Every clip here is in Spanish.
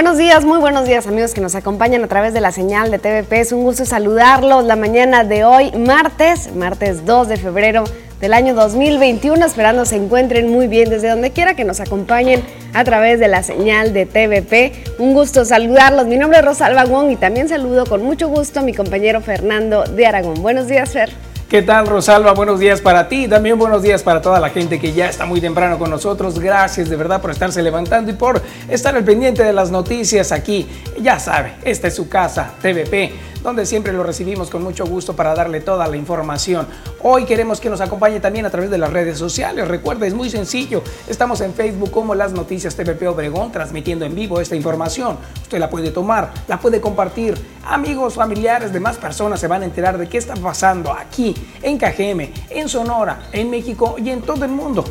Buenos días, muy buenos días amigos que nos acompañan a través de la señal de TVP. Es un gusto saludarlos la mañana de hoy, martes, martes 2 de febrero del año 2021. Esperando se encuentren muy bien desde donde quiera que nos acompañen a través de la señal de TVP. Un gusto saludarlos. Mi nombre es Rosalba Wong y también saludo con mucho gusto a mi compañero Fernando de Aragón. Buenos días, Fer. ¿Qué tal, Rosalba? Buenos días para ti. También buenos días para toda la gente que ya está muy temprano con nosotros. Gracias de verdad por estarse levantando y por estar al pendiente de las noticias aquí. Ya sabe, esta es su casa, TVP donde siempre lo recibimos con mucho gusto para darle toda la información. Hoy queremos que nos acompañe también a través de las redes sociales. Recuerda, es muy sencillo. Estamos en Facebook como Las Noticias TVP Obregón, transmitiendo en vivo esta información. Usted la puede tomar, la puede compartir. Amigos, familiares, demás personas se van a enterar de qué está pasando aquí, en Cajeme, en Sonora, en México y en todo el mundo.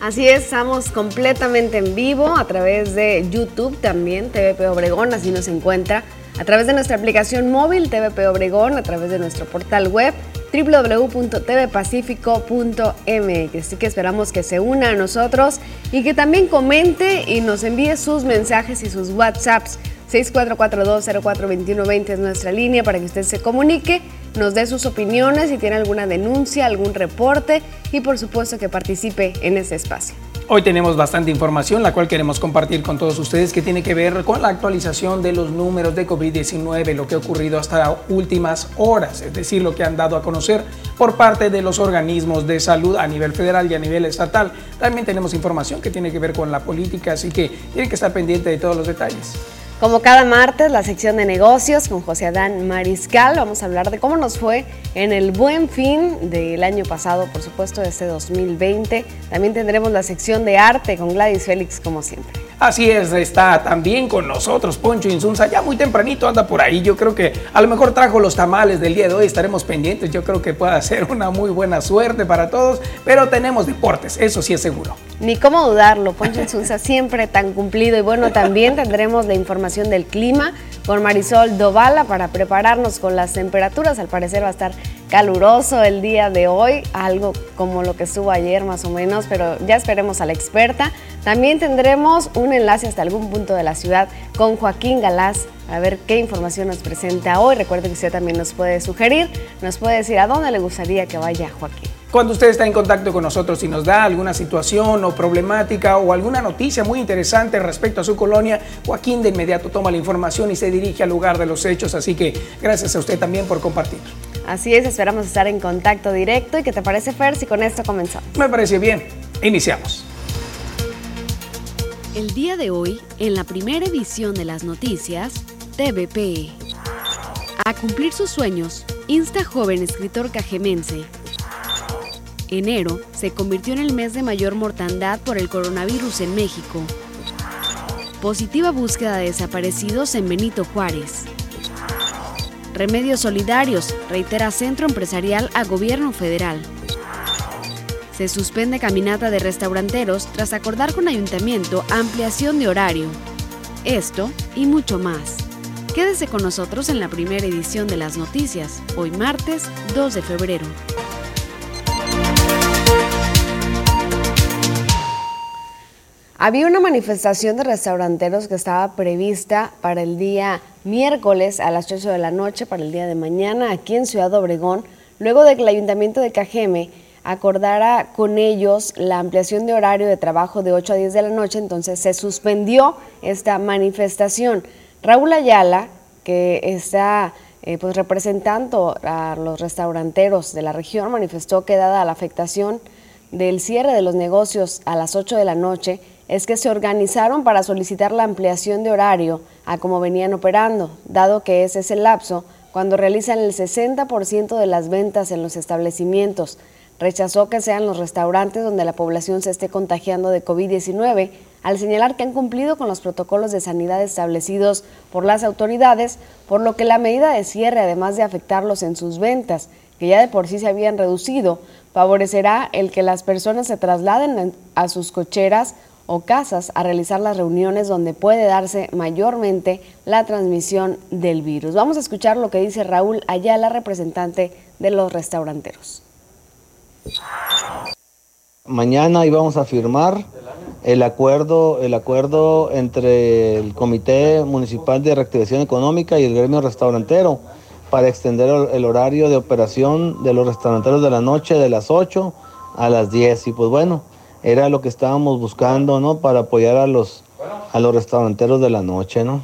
Así es, estamos completamente en vivo a través de YouTube también, TVP Obregón, así nos encuentra a través de nuestra aplicación móvil TVP Obregón, a través de nuestro portal web www.tvpacifico.mx. Así que esperamos que se una a nosotros y que también comente y nos envíe sus mensajes y sus WhatsApps. 6442042120 es nuestra línea para que usted se comunique, nos dé sus opiniones, si tiene alguna denuncia, algún reporte y por supuesto que participe en ese espacio. Hoy tenemos bastante información, la cual queremos compartir con todos ustedes, que tiene que ver con la actualización de los números de COVID-19, lo que ha ocurrido hasta últimas horas, es decir, lo que han dado a conocer por parte de los organismos de salud a nivel federal y a nivel estatal. También tenemos información que tiene que ver con la política, así que tienen que estar pendiente de todos los detalles. Como cada martes, la sección de negocios con José Adán Mariscal. Vamos a hablar de cómo nos fue en el buen fin del año pasado, por supuesto, de este 2020. También tendremos la sección de arte con Gladys Félix, como siempre. Así es, está también con nosotros Poncho Insunza, ya muy tempranito anda por ahí, yo creo que a lo mejor trajo los tamales del día de hoy, estaremos pendientes, yo creo que puede ser una muy buena suerte para todos, pero tenemos deportes, eso sí es seguro. Ni cómo dudarlo, Poncho Insunza siempre tan cumplido y bueno, también tendremos la información del clima con Marisol Dovala para prepararnos con las temperaturas, al parecer va a estar caluroso el día de hoy, algo como lo que estuvo ayer más o menos, pero ya esperemos a la experta. También tendremos un enlace hasta algún punto de la ciudad con Joaquín Galás a ver qué información nos presenta hoy. Recuerde que usted también nos puede sugerir, nos puede decir a dónde le gustaría que vaya Joaquín. Cuando usted está en contacto con nosotros y nos da alguna situación o problemática o alguna noticia muy interesante respecto a su colonia, Joaquín de inmediato toma la información y se dirige al lugar de los hechos. Así que gracias a usted también por compartir. Así es, esperamos estar en contacto directo. ¿Y qué te parece, Fer, si con esto comenzamos? Me parece bien. Iniciamos. El día de hoy, en la primera edición de las noticias, TVP. A cumplir sus sueños, insta joven escritor cajemense. Enero se convirtió en el mes de mayor mortandad por el coronavirus en México. Positiva búsqueda de desaparecidos en Benito Juárez. Remedios solidarios, reitera Centro Empresarial a Gobierno Federal. Se suspende caminata de restauranteros tras acordar con ayuntamiento ampliación de horario. Esto y mucho más. Quédese con nosotros en la primera edición de las noticias, hoy martes 2 de febrero. Había una manifestación de restauranteros que estaba prevista para el día miércoles a las 8 de la noche, para el día de mañana, aquí en Ciudad Obregón, luego de que el Ayuntamiento de Cajeme acordara con ellos la ampliación de horario de trabajo de 8 a 10 de la noche, entonces se suspendió esta manifestación. Raúl Ayala, que está eh, pues representando a los restauranteros de la región, manifestó que dada la afectación del cierre de los negocios a las 8 de la noche, es que se organizaron para solicitar la ampliación de horario a como venían operando, dado que ese es el lapso cuando realizan el 60% de las ventas en los establecimientos. Rechazó que sean los restaurantes donde la población se esté contagiando de COVID-19, al señalar que han cumplido con los protocolos de sanidad establecidos por las autoridades, por lo que la medida de cierre, además de afectarlos en sus ventas, que ya de por sí se habían reducido, favorecerá el que las personas se trasladen a sus cocheras o casas a realizar las reuniones donde puede darse mayormente la transmisión del virus. Vamos a escuchar lo que dice Raúl Ayala, representante de los restauranteros. Mañana íbamos a firmar el acuerdo, el acuerdo entre el Comité Municipal de Reactivación Económica y el gremio restaurantero para extender el horario de operación de los restauranteros de la noche de las 8 a las 10. Y pues bueno, era lo que estábamos buscando, ¿no? Para apoyar a los, a los restauranteros de la noche, ¿no?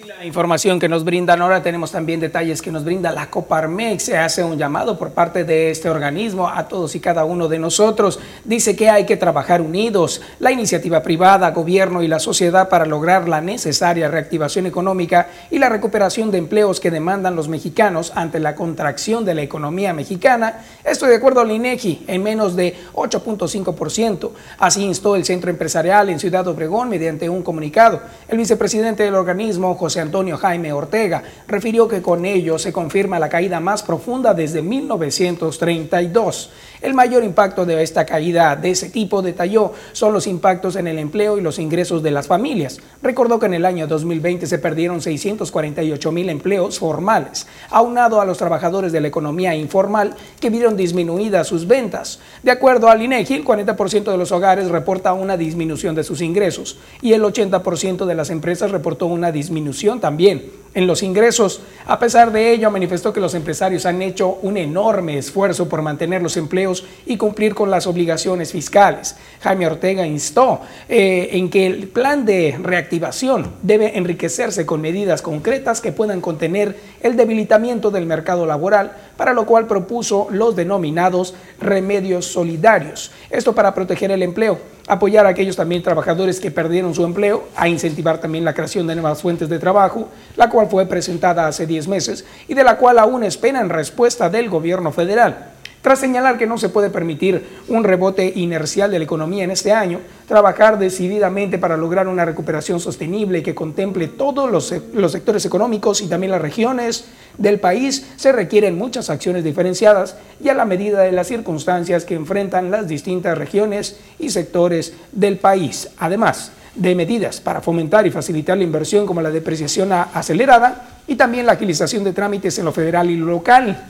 La información que nos brindan ahora tenemos también detalles que nos brinda la Coparmex. Se hace un llamado por parte de este organismo a todos y cada uno de nosotros. Dice que hay que trabajar unidos, la iniciativa privada, gobierno y la sociedad para lograr la necesaria reactivación económica y la recuperación de empleos que demandan los mexicanos ante la contracción de la economía mexicana. Esto de acuerdo al INEGI, en menos de 8.5%. Así instó el centro empresarial en Ciudad Obregón mediante un comunicado. El vicepresidente del organismo, José Antonio Jaime Ortega, refirió que con ello se confirma la caída más profunda desde 1932. El mayor impacto de esta caída de ese tipo, detalló, son los impactos en el empleo y los ingresos de las familias. Recordó que en el año 2020 se perdieron 648 mil empleos formales, aunado a los trabajadores de la economía informal que vieron disminuidas sus ventas. De acuerdo al INEGI, el 40% de los hogares reporta una disminución de sus ingresos y el 80% de las empresas reportó una disminución también en los ingresos. A pesar de ello, manifestó que los empresarios han hecho un enorme esfuerzo por mantener los empleos y cumplir con las obligaciones fiscales. Jaime Ortega instó eh, en que el plan de reactivación debe enriquecerse con medidas concretas que puedan contener el debilitamiento del mercado laboral, para lo cual propuso los denominados remedios solidarios. Esto para proteger el empleo apoyar a aquellos también trabajadores que perdieron su empleo, a incentivar también la creación de nuevas fuentes de trabajo, la cual fue presentada hace 10 meses y de la cual aún esperan respuesta del gobierno federal. Tras señalar que no se puede permitir un rebote inercial de la economía en este año, trabajar decididamente para lograr una recuperación sostenible que contemple todos los, los, sectores económicos y también las regiones del país, se requieren muchas acciones diferenciadas y a la medida de las circunstancias que enfrentan las distintas regiones y sectores del país. Además, de medidas para fomentar y facilitar la inversión como la depreciación acelerada y también la agilización de trámites en lo federal y lo local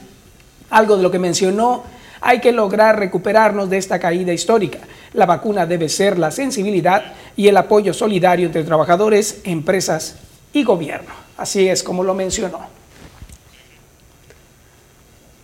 algo de lo que mencionó, hay que lograr recuperarnos de esta caída histórica. La vacuna debe ser la sensibilidad y el apoyo solidario entre trabajadores, empresas y gobierno. Así es como lo mencionó.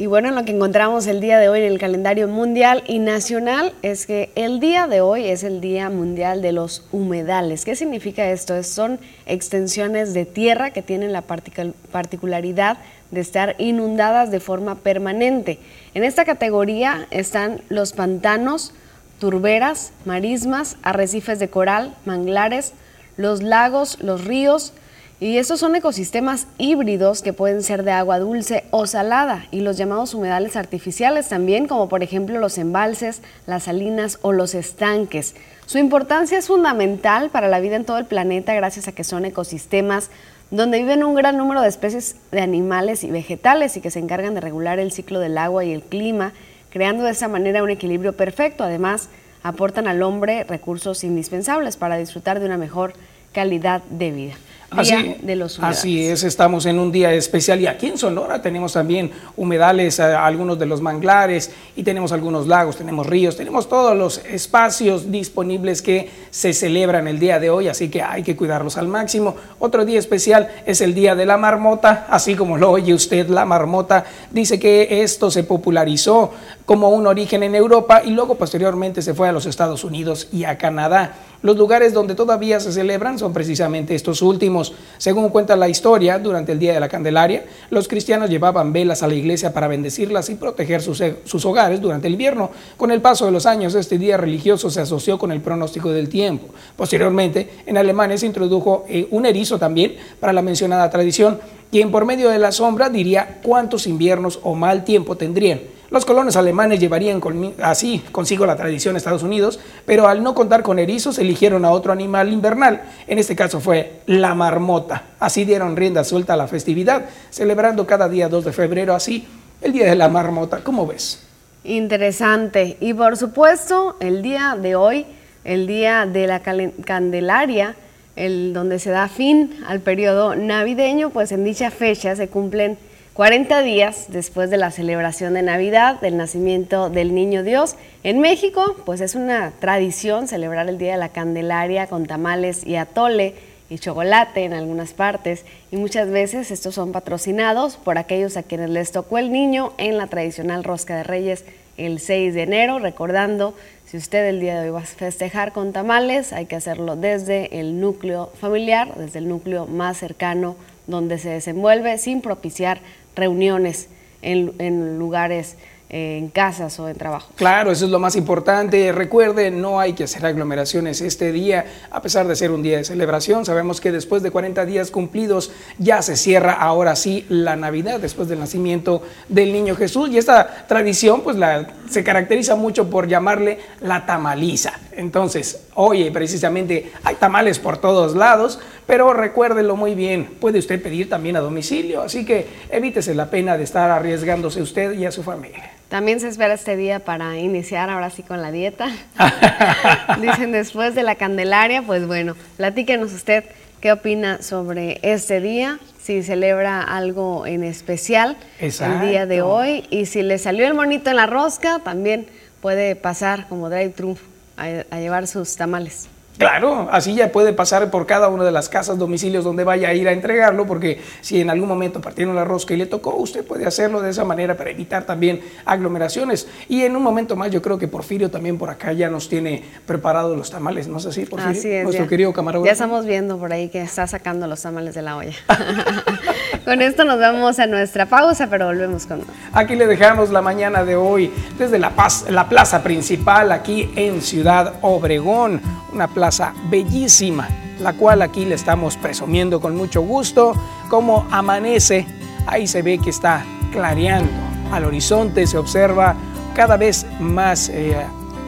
Y bueno, lo que encontramos el día de hoy en el calendario mundial y nacional es que el día de hoy es el Día Mundial de los Humedales. ¿Qué significa esto? Son extensiones de tierra que tienen la particularidad de estar inundadas de forma permanente. En esta categoría están los pantanos, turberas, marismas, arrecifes de coral, manglares, los lagos, los ríos, y estos son ecosistemas híbridos que pueden ser de agua dulce o salada y los llamados humedales artificiales también, como por ejemplo los embalses, las salinas o los estanques. Su importancia es fundamental para la vida en todo el planeta gracias a que son ecosistemas donde viven un gran número de especies de animales y vegetales y que se encargan de regular el ciclo del agua y el clima, creando de esa manera un equilibrio perfecto. Además, aportan al hombre recursos indispensables para disfrutar de una mejor calidad de vida. Así, de los Así es, estamos en un día especial y aquí en Sonora tenemos también humedales, eh, algunos de los manglares y tenemos algunos lagos, tenemos ríos, tenemos todos los espacios disponibles que se celebran el día de hoy, así que hay que cuidarlos al máximo. Otro día especial es el Día de la Marmota, así como lo oye usted, la marmota dice que esto se popularizó como un origen en Europa y luego posteriormente se fue a los Estados Unidos y a Canadá. Los lugares donde todavía se celebran son precisamente estos últimos. Según cuenta la historia, durante el Día de la Candelaria, los cristianos llevaban velas a la iglesia para bendecirlas y proteger sus, hogares durante el invierno. Con el paso de los años, este día religioso se asoció con el pronóstico del tiempo. Posteriormente, en Alemania se introdujo eh, un erizo también para la mencionada tradición, quien por medio de la sombra diría cuántos inviernos o mal tiempo tendrían. Los colonos alemanes llevarían así consigo la tradición de Estados Unidos, pero al no contar con erizos eligieron a otro animal invernal. En este caso fue la marmota. Así dieron rienda suelta a la festividad, celebrando cada día 2 de febrero así el Día de la Marmota. ¿Cómo ves? Interesante. Y por supuesto, el día de hoy, el día de la Candelaria, el donde se da fin al periodo navideño, pues en dicha fecha se cumplen 40 días después de la celebración de Navidad del nacimiento del Niño Dios. En México, pues es una tradición celebrar el Día de la Candelaria con tamales y atole y chocolate en algunas partes y muchas veces estos son patrocinados por aquellos a quienes les tocó el niño en la tradicional rosca de reyes el 6 de enero, recordando si usted el día de hoy va a festejar con tamales, hay que hacerlo desde el núcleo familiar, desde el núcleo más cercano donde se desenvuelve sin propiciar reuniones en, lugares eh, en casas o en trabajo. Claro, eso es lo más importante. Recuerde, no hay que hacer aglomeraciones este día, a pesar de ser un día de celebración. Sabemos que después de 40 días cumplidos ya se cierra ahora sí la Navidad, después del nacimiento del niño Jesús. Y esta tradición pues la, se caracteriza mucho por llamarle la tamaliza. Entonces, oye, precisamente hay tamales por todos lados, pero recuérdelo muy bien, puede usted pedir también a domicilio, así que evítese la pena de estar arriesgándose usted y a su familia. También se espera este día para iniciar ahora sí con la dieta. Dicen después de la Candelaria, pues bueno, platíquenos usted qué opina sobre este día, si celebra algo en especial el día de hoy y si le salió el monito en la rosca, también puede pasar como drive-thru a, llevar sus tamales. Claro, así ya puede pasar por cada una de las casas, domicilios donde vaya a ir a entregarlo, porque si en algún momento partieron la rosca y le tocó, usted puede hacerlo de esa manera para evitar también aglomeraciones. Y en un momento más, yo creo que Porfirio también por acá ya nos tiene preparados los tamales, ¿no es así, Porfirio? Así es, Nuestro querido camarógrafo. Ya estamos viendo por ahí que está sacando los tamales de la olla. con esto nos vamos a nuestra pausa, pero volvemos con Aquí le dejamos la mañana de hoy desde la plaza principal aquí en Ciudad Obregón, una plaza bellísima, la cual aquí le estamos presumiendo con mucho gusto, como amanece, ahí se ve que está clareando, al horizonte se observa cada vez más eh,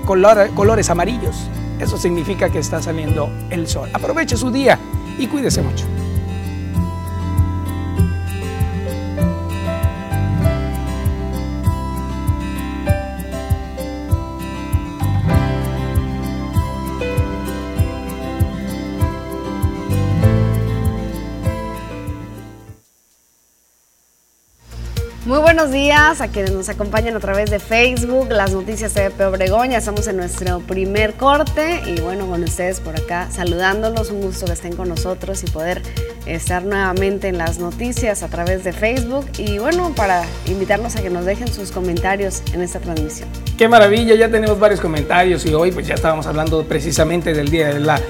colores amarillos, eso significa que está saliendo el sol. Aproveche su día y cuídese mucho. Muy buenos días a quienes nos acompañan a través de Facebook, las noticias de Obregón. Ya estamos en nuestro primer corte y bueno, con ustedes por acá saludándolos. Un gusto que estén con nosotros y poder estar nuevamente en las noticias a través de Facebook. Y bueno, para invitarlos a que nos dejen sus comentarios en esta transmisión. Qué maravilla, ya tenemos varios comentarios y hoy pues ya estábamos hablando precisamente del Día de la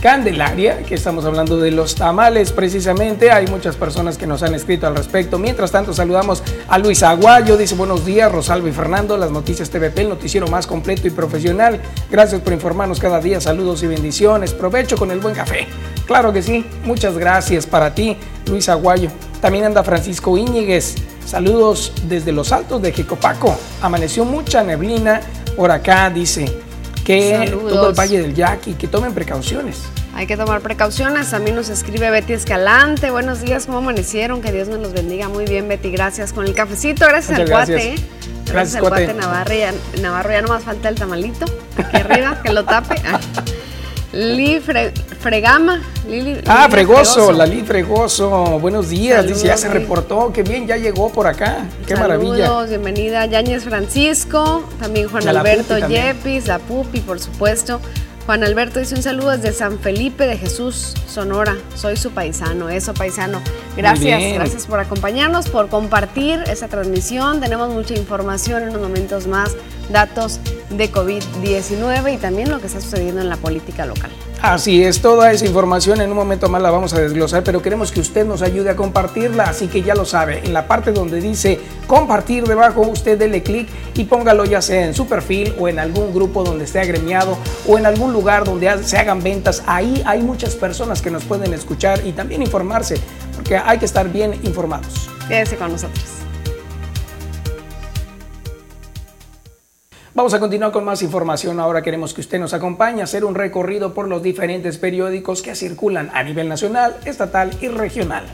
Candelaria, que estamos hablando de los tamales precisamente. Hay muchas personas que nos han escrito al respecto. Mientras tanto, saludamos a Luis Aguayo, dice buenos días, Rosalvo y Fernando, las noticias TVP, el noticiero más completo y profesional. Gracias por informarnos cada día, saludos y bendiciones. Provecho con el buen café. Claro que sí, muchas gracias para ti, Luis Aguayo. También anda Francisco Íñiguez. Saludos desde los altos de Jicopaco. Amaneció mucha neblina por acá, dice que todo el Valle del Yaqui, que tomen precauciones. Hay que tomar precauciones. A mí nos escribe Betty Escalante. Buenos días, ¿cómo amanecieron? Que Dios nos los bendiga. Muy bien, Betty. Gracias con el cafecito. Gracias al cuate. ¿eh? Gracias, al cuate. Navarro. Ya, Navarro ya no más falta el tamalito. Aquí arriba, que lo tape. Li Fregama. ah, Fregoso, la Li Fregoso. Buenos días. Dice, ya se reportó. Qué bien, ya llegó por acá. Qué maravilla. Saludos, bienvenida. Yañez Francisco. También Juan Alberto Yepis, la Pupi, por supuesto. Juan Alberto dice un saludo desde San Felipe de Jesús, Sonora. Soy su paisano, eso paisano. Gracias, gracias por acompañarnos, por compartir esa transmisión. Tenemos mucha información en unos momentos más, datos de COVID-19 y también lo que está sucediendo en la política local. Así es, toda esa información en un momento más la vamos a desglosar, pero queremos que usted nos ayude a compartirla, así que ya lo sabe, en la parte donde dice compartir debajo, usted dele clic y póngalo ya sea en su perfil o en algún grupo donde esté agremiado o en algún lugar donde se hagan ventas. Ahí hay muchas personas que nos pueden escuchar y también informarse, porque hay que estar bien informados. Quédese con nosotros. Vamos a continuar con más información. Ahora queremos que usted nos acompañe a hacer un recorrido por los diferentes periódicos que circulan a nivel nacional, estatal y regional.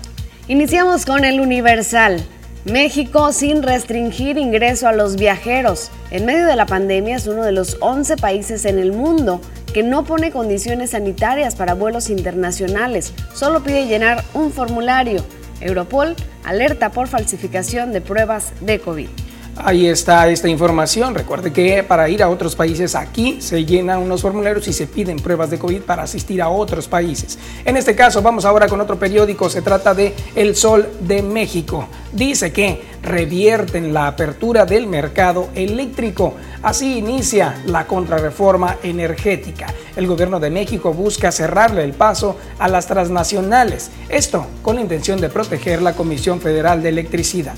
Iniciamos con el Universal. México sin restringir ingreso a los viajeros. En medio de la pandemia es uno de los 11 países en el mundo que no pone condiciones sanitarias para vuelos internacionales. Solo pide llenar un formulario. Europol alerta por falsificación de pruebas de COVID. Ahí está esta información. Recuerde que para ir a otros países aquí se llenan unos formularios y se piden pruebas de COVID para asistir a otros países. En este caso vamos ahora con otro periódico. Se trata de El Sol de México. Dice que revierten la apertura del mercado eléctrico. Así inicia la contrarreforma energética. El gobierno de México busca cerrarle el paso a las transnacionales. Esto con la intención de proteger la Comisión Federal de Electricidad.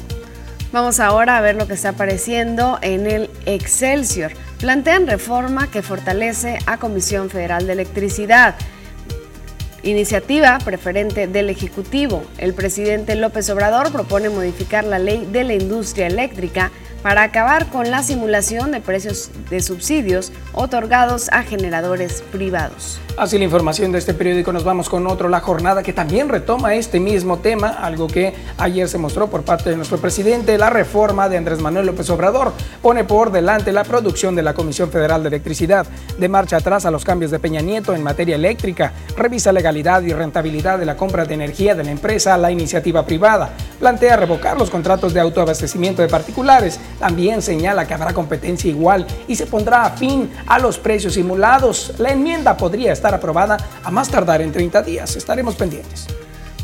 Vamos ahora a ver lo que está apareciendo en el Excelsior. Plantean reforma que fortalece a Comisión Federal de Electricidad. Iniciativa preferente del Ejecutivo. El presidente López Obrador propone modificar la ley de la industria eléctrica para acabar con la simulación de precios de subsidios otorgados a generadores privados. Así la información de este periódico nos vamos con otro, La Jornada, que también retoma este mismo tema, algo que ayer se mostró por parte de nuestro presidente, la reforma de Andrés Manuel López Obrador pone por delante la producción de la Comisión Federal de Electricidad, de marcha atrás a los cambios de Peña Nieto en materia eléctrica, revisa legalidad y rentabilidad de la compra de energía de la empresa a la iniciativa privada, plantea revocar los contratos de autoabastecimiento de particulares, también señala que habrá competencia igual y se pondrá fin a los precios simulados. La enmienda podría estar aprobada a más tardar en 30 días. Estaremos pendientes.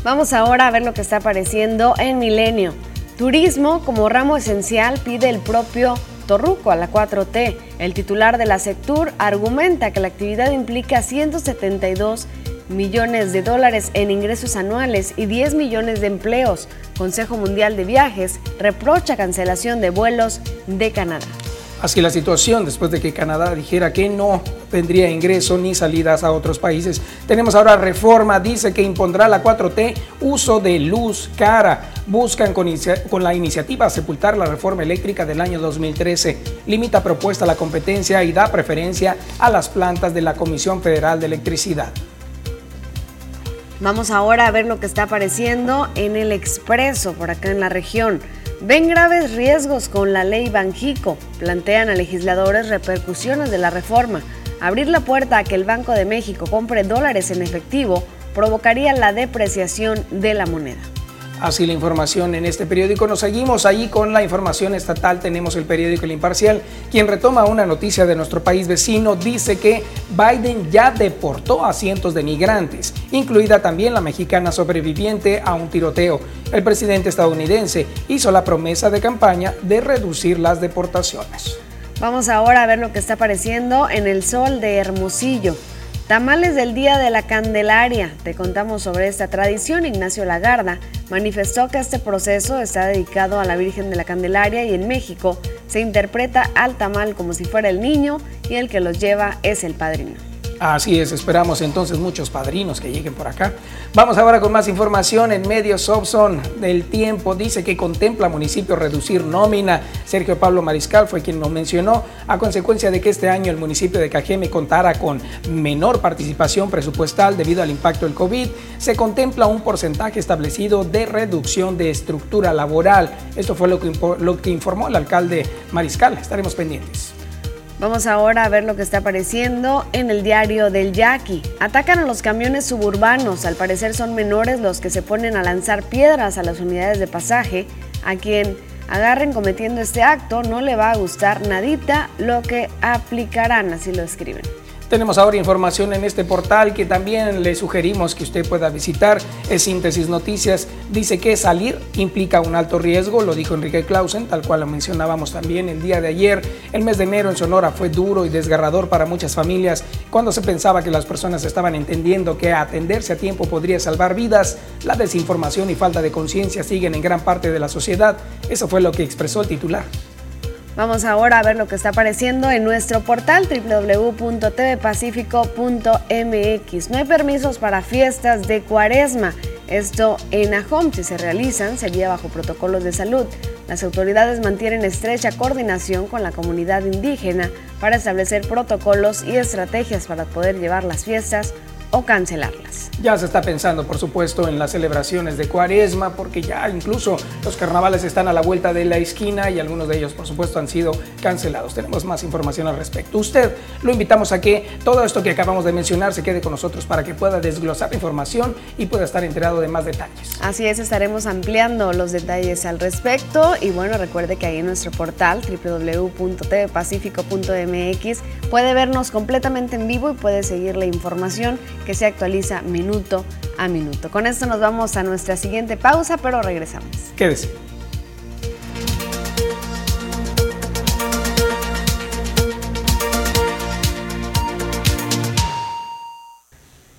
Vamos ahora a ver lo que está apareciendo en Milenio. Turismo como ramo esencial pide el propio Torruco a la 4T. El titular de la Sectur argumenta que la actividad implica 172 millones de dólares en ingresos anuales y 10 millones de empleos. Consejo Mundial de Viajes reprocha cancelación de vuelos de Canadá. Así la situación después de que Canadá dijera que no tendría ingreso ni salidas a otros países. Tenemos ahora reforma, dice que impondrá la 4T uso de luz cara. Buscan con, la iniciativa sepultar la reforma eléctrica del año 2013. Limita propuesta la competencia y da preferencia a las plantas de la Comisión Federal de Electricidad. Vamos ahora a ver lo que está apareciendo en el expreso por acá en la región. Ven graves riesgos con la ley Banjico. Plantean a legisladores repercusiones de la reforma. Abrir la puerta a que el Banco de México compre dólares en efectivo provocaría la depreciación de la moneda. Así la información en este periódico. Nos seguimos ahí con la información estatal. Tenemos el periódico El Imparcial, quien retoma una noticia de nuestro país vecino. Dice que Biden ya deportó a cientos de migrantes, incluida también la mexicana sobreviviente a un tiroteo. El presidente estadounidense hizo la promesa de campaña de reducir las deportaciones. Vamos ahora a ver lo que está apareciendo en el sol de Hermosillo. Tamales del Día de la Candelaria. Te contamos sobre esta tradición. Ignacio Lagarda manifestó que este proceso está dedicado a la Virgen de la Candelaria y en México se interpreta al tamal como si fuera el niño y el que los lleva es el padrino. Así es, esperamos entonces muchos padrinos que lleguen por acá. Vamos ahora con más información en medios Obson del tiempo. Dice que contempla municipio reducir nómina. Sergio Pablo Mariscal fue quien lo mencionó a consecuencia de que este año el municipio de Cajeme contara con menor participación presupuestal debido al impacto del COVID. Se contempla un porcentaje establecido de reducción de estructura laboral. Esto fue lo que, lo que informó el alcalde Mariscal. Estaremos pendientes. Vamos ahora a ver lo que está apareciendo en el diario del Yaqui. Atacan a los camiones suburbanos. Al parecer son menores los que se ponen a lanzar piedras a las unidades de pasaje. A quien agarren cometiendo este acto no le va a gustar nadita lo que aplicarán, así lo escriben. Tenemos ahora información en este portal que también le sugerimos que usted pueda visitar. Es Síntesis Noticias. Dice que salir implica un alto riesgo, lo dijo Enrique Clausen, tal cual lo mencionábamos también el día de ayer. El mes de enero en Sonora fue duro y desgarrador para muchas familias cuando se pensaba que las personas estaban entendiendo que atenderse a tiempo podría salvar vidas. La desinformación y falta de conciencia siguen en gran parte de la sociedad. Eso fue lo que expresó el titular. Vamos ahora a ver lo que está apareciendo en nuestro portal www.tvpacifico.mx. No hay permisos para fiestas de cuaresma. Esto en AHOM, si se realizan, sería bajo protocolos de salud. Las autoridades mantienen estrecha coordinación con la comunidad indígena para establecer protocolos y estrategias para poder llevar las fiestas o cancelarlas. Ya se está pensando, por supuesto, en las celebraciones de Cuaresma, porque ya incluso los carnavales están a la vuelta de la esquina y algunos de ellos, por supuesto, han sido cancelados. Tenemos más información al respecto. Usted lo invitamos a que todo esto que acabamos de mencionar se quede con nosotros para que pueda desglosar la información y pueda estar enterado de más detalles. Así es, estaremos ampliando los detalles al respecto y bueno, recuerde que ahí en nuestro portal www.tvpacifico.mx puede vernos completamente en vivo y puede seguir la información que se actualiza minuto a minuto. Con esto nos vamos a nuestra siguiente pausa, pero regresamos. Quédese.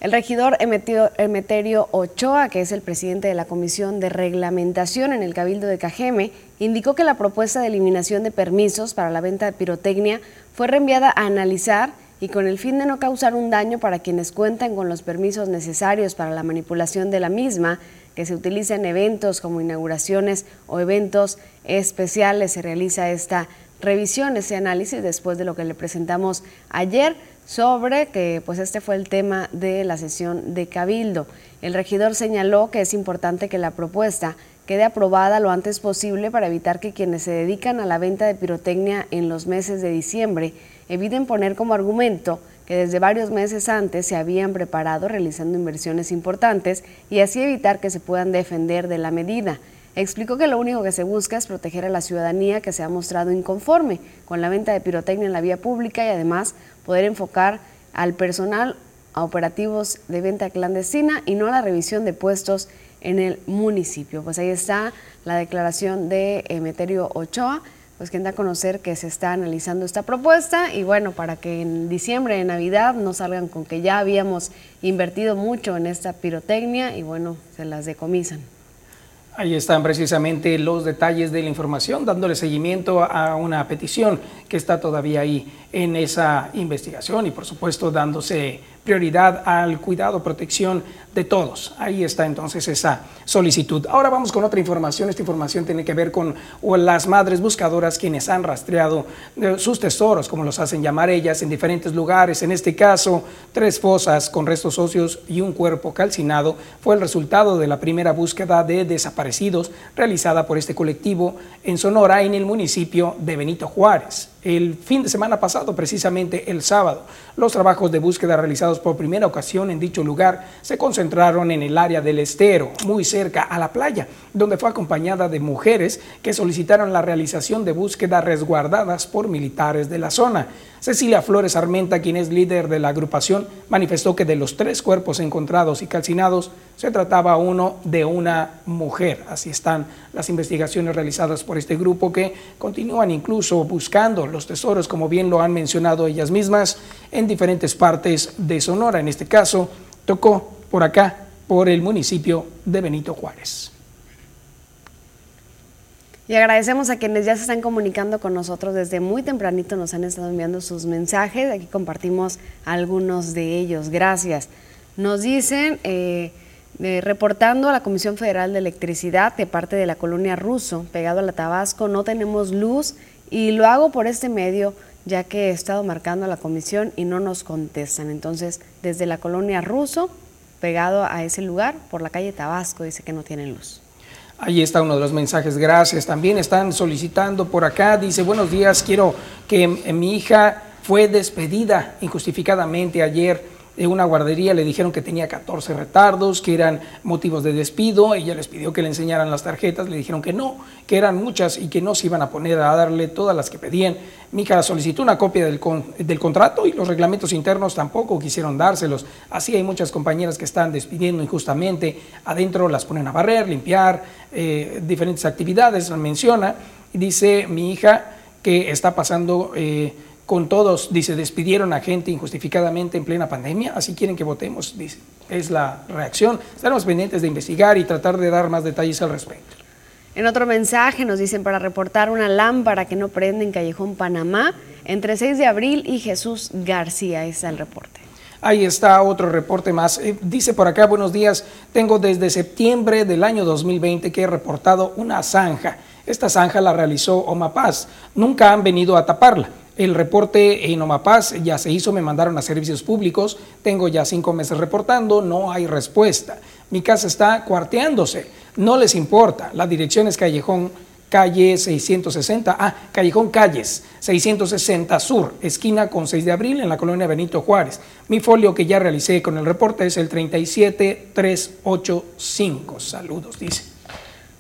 El regidor Emeterio Ochoa, que es el presidente de la Comisión de Reglamentación en el Cabildo de Cajeme, indicó que la propuesta de eliminación de permisos para la venta de pirotecnia fue reenviada a analizar y con el fin de no causar un daño para quienes cuentan con los permisos necesarios para la manipulación de la misma, que se utiliza en eventos como inauguraciones o eventos especiales, se realiza esta revisión, ese análisis después de lo que le presentamos ayer sobre que pues este fue el tema de la sesión de Cabildo. El regidor señaló que es importante que la propuesta quede aprobada lo antes posible para evitar que quienes se dedican a la venta de pirotecnia en los meses de diciembre eviten poner como argumento que desde varios meses antes se habían preparado realizando inversiones importantes y así evitar que se puedan defender de la medida. Explicó que lo único que se busca es proteger a la ciudadanía que se ha mostrado inconforme con la venta de pirotecnia en la vía pública y además poder enfocar al personal a operativos de venta clandestina y no a la revisión de puestos en el municipio. Pues ahí está la declaración de Emeterio Ochoa, pues quien da a conocer que se está analizando esta propuesta y bueno, para que en diciembre, en Navidad, no salgan con que ya habíamos invertido mucho en esta pirotecnia y bueno, se las decomisan. Ahí están precisamente los detalles de la información, dándole seguimiento a una petición que está todavía ahí en esa investigación y por supuesto dándose prioridad al cuidado, protección de todos. Ahí está entonces esa solicitud. Ahora vamos con otra información. Esta información tiene que ver con las madres buscadoras quienes han rastreado eh, sus tesoros, como los hacen llamar ellas, en diferentes lugares. En este caso, tres fosas con restos óseos y un cuerpo calcinado fue el resultado de la primera búsqueda de desaparecidos realizada por este colectivo en Sonora, en el municipio de Benito Juárez el fin de semana pasado, precisamente el sábado. Los trabajos de búsqueda realizados por primera ocasión en dicho lugar se concentraron en el área del estero, muy cerca a la playa, donde fue acompañada de mujeres que solicitaron la realización de búsquedas resguardadas por militares de la zona. Cecilia Flores Armenta, quien es líder de la agrupación, manifestó que de los tres cuerpos encontrados y calcinados, se trataba uno de una mujer. Así están las investigaciones realizadas por este grupo que continúan incluso buscando los tesoros, como bien lo han mencionado ellas mismas, en diferentes partes de Sonora. En este caso, tocó por acá, por el municipio de Benito Juárez. Y agradecemos a quienes ya se están comunicando con nosotros desde muy tempranito, nos han estado enviando sus mensajes, aquí compartimos algunos de ellos, gracias. Nos dicen, eh, reportando a la Comisión Federal de Electricidad de parte de la colonia Ruso, pegado a la Tabasco, no tenemos luz y lo hago por este medio ya que he estado marcando a la comisión y no nos contestan. Entonces, desde la colonia Ruso, pegado a ese lugar, por la calle Tabasco, dice que no tienen luz. Ahí está uno de los mensajes, gracias. También están solicitando por acá, dice, buenos días, quiero que mi hija fue despedida injustificadamente ayer de una guardería, le dijeron que tenía 14 retardos, que eran motivos de despido, ella les pidió que le enseñaran las tarjetas, le dijeron que no, que eran muchas y que no se iban a poner a darle todas las que pedían. Mi hija solicitó una copia del, del contrato y los reglamentos internos tampoco quisieron dárselos. Así hay muchas compañeras que están despidiendo injustamente, adentro las ponen a barrer, limpiar, eh, diferentes actividades, menciona, dice mi hija que está pasando... Eh, con todos, dice, despidieron a gente injustificadamente en plena pandemia, así quieren que votemos, dice. Es la reacción. Estaremos pendientes de investigar y tratar de dar más detalles al respecto. En otro mensaje nos dicen para reportar una lámpara que no prende en Callejón Panamá entre 6 de abril y Jesús García. Es el reporte. Ahí está otro reporte más. Eh, dice por acá, buenos días, tengo desde septiembre del año 2020 que he reportado una zanja. Esta zanja la realizó Omapaz. Nunca han venido a taparla. El reporte en Omapaz ya se hizo, me mandaron a servicios públicos, tengo ya cinco meses reportando, no hay respuesta. Mi casa está cuarteándose, no les importa. La dirección es Callejón calle 660, ah, Callejón Calles, 660 Sur, esquina con 6 de abril en la colonia Benito Juárez. Mi folio que ya realicé con el reporte es el 37385. Saludos, dice.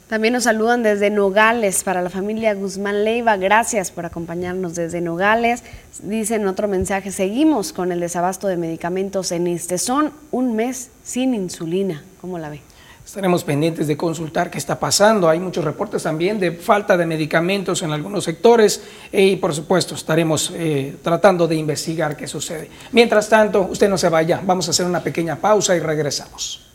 También nos saludan desde Nogales para la familia Guzmán Leiva. Gracias por acompañarnos desde Nogales. Dicen otro mensaje, seguimos con el desabasto de medicamentos en este son un mes sin insulina. ¿Cómo la ve? Estaremos pendientes de consultar qué está pasando. Hay muchos reportes también de falta de medicamentos en algunos sectores y por supuesto estaremos eh, tratando de investigar qué sucede. Mientras tanto, usted no se vaya, vamos a hacer una pequeña pausa y regresamos.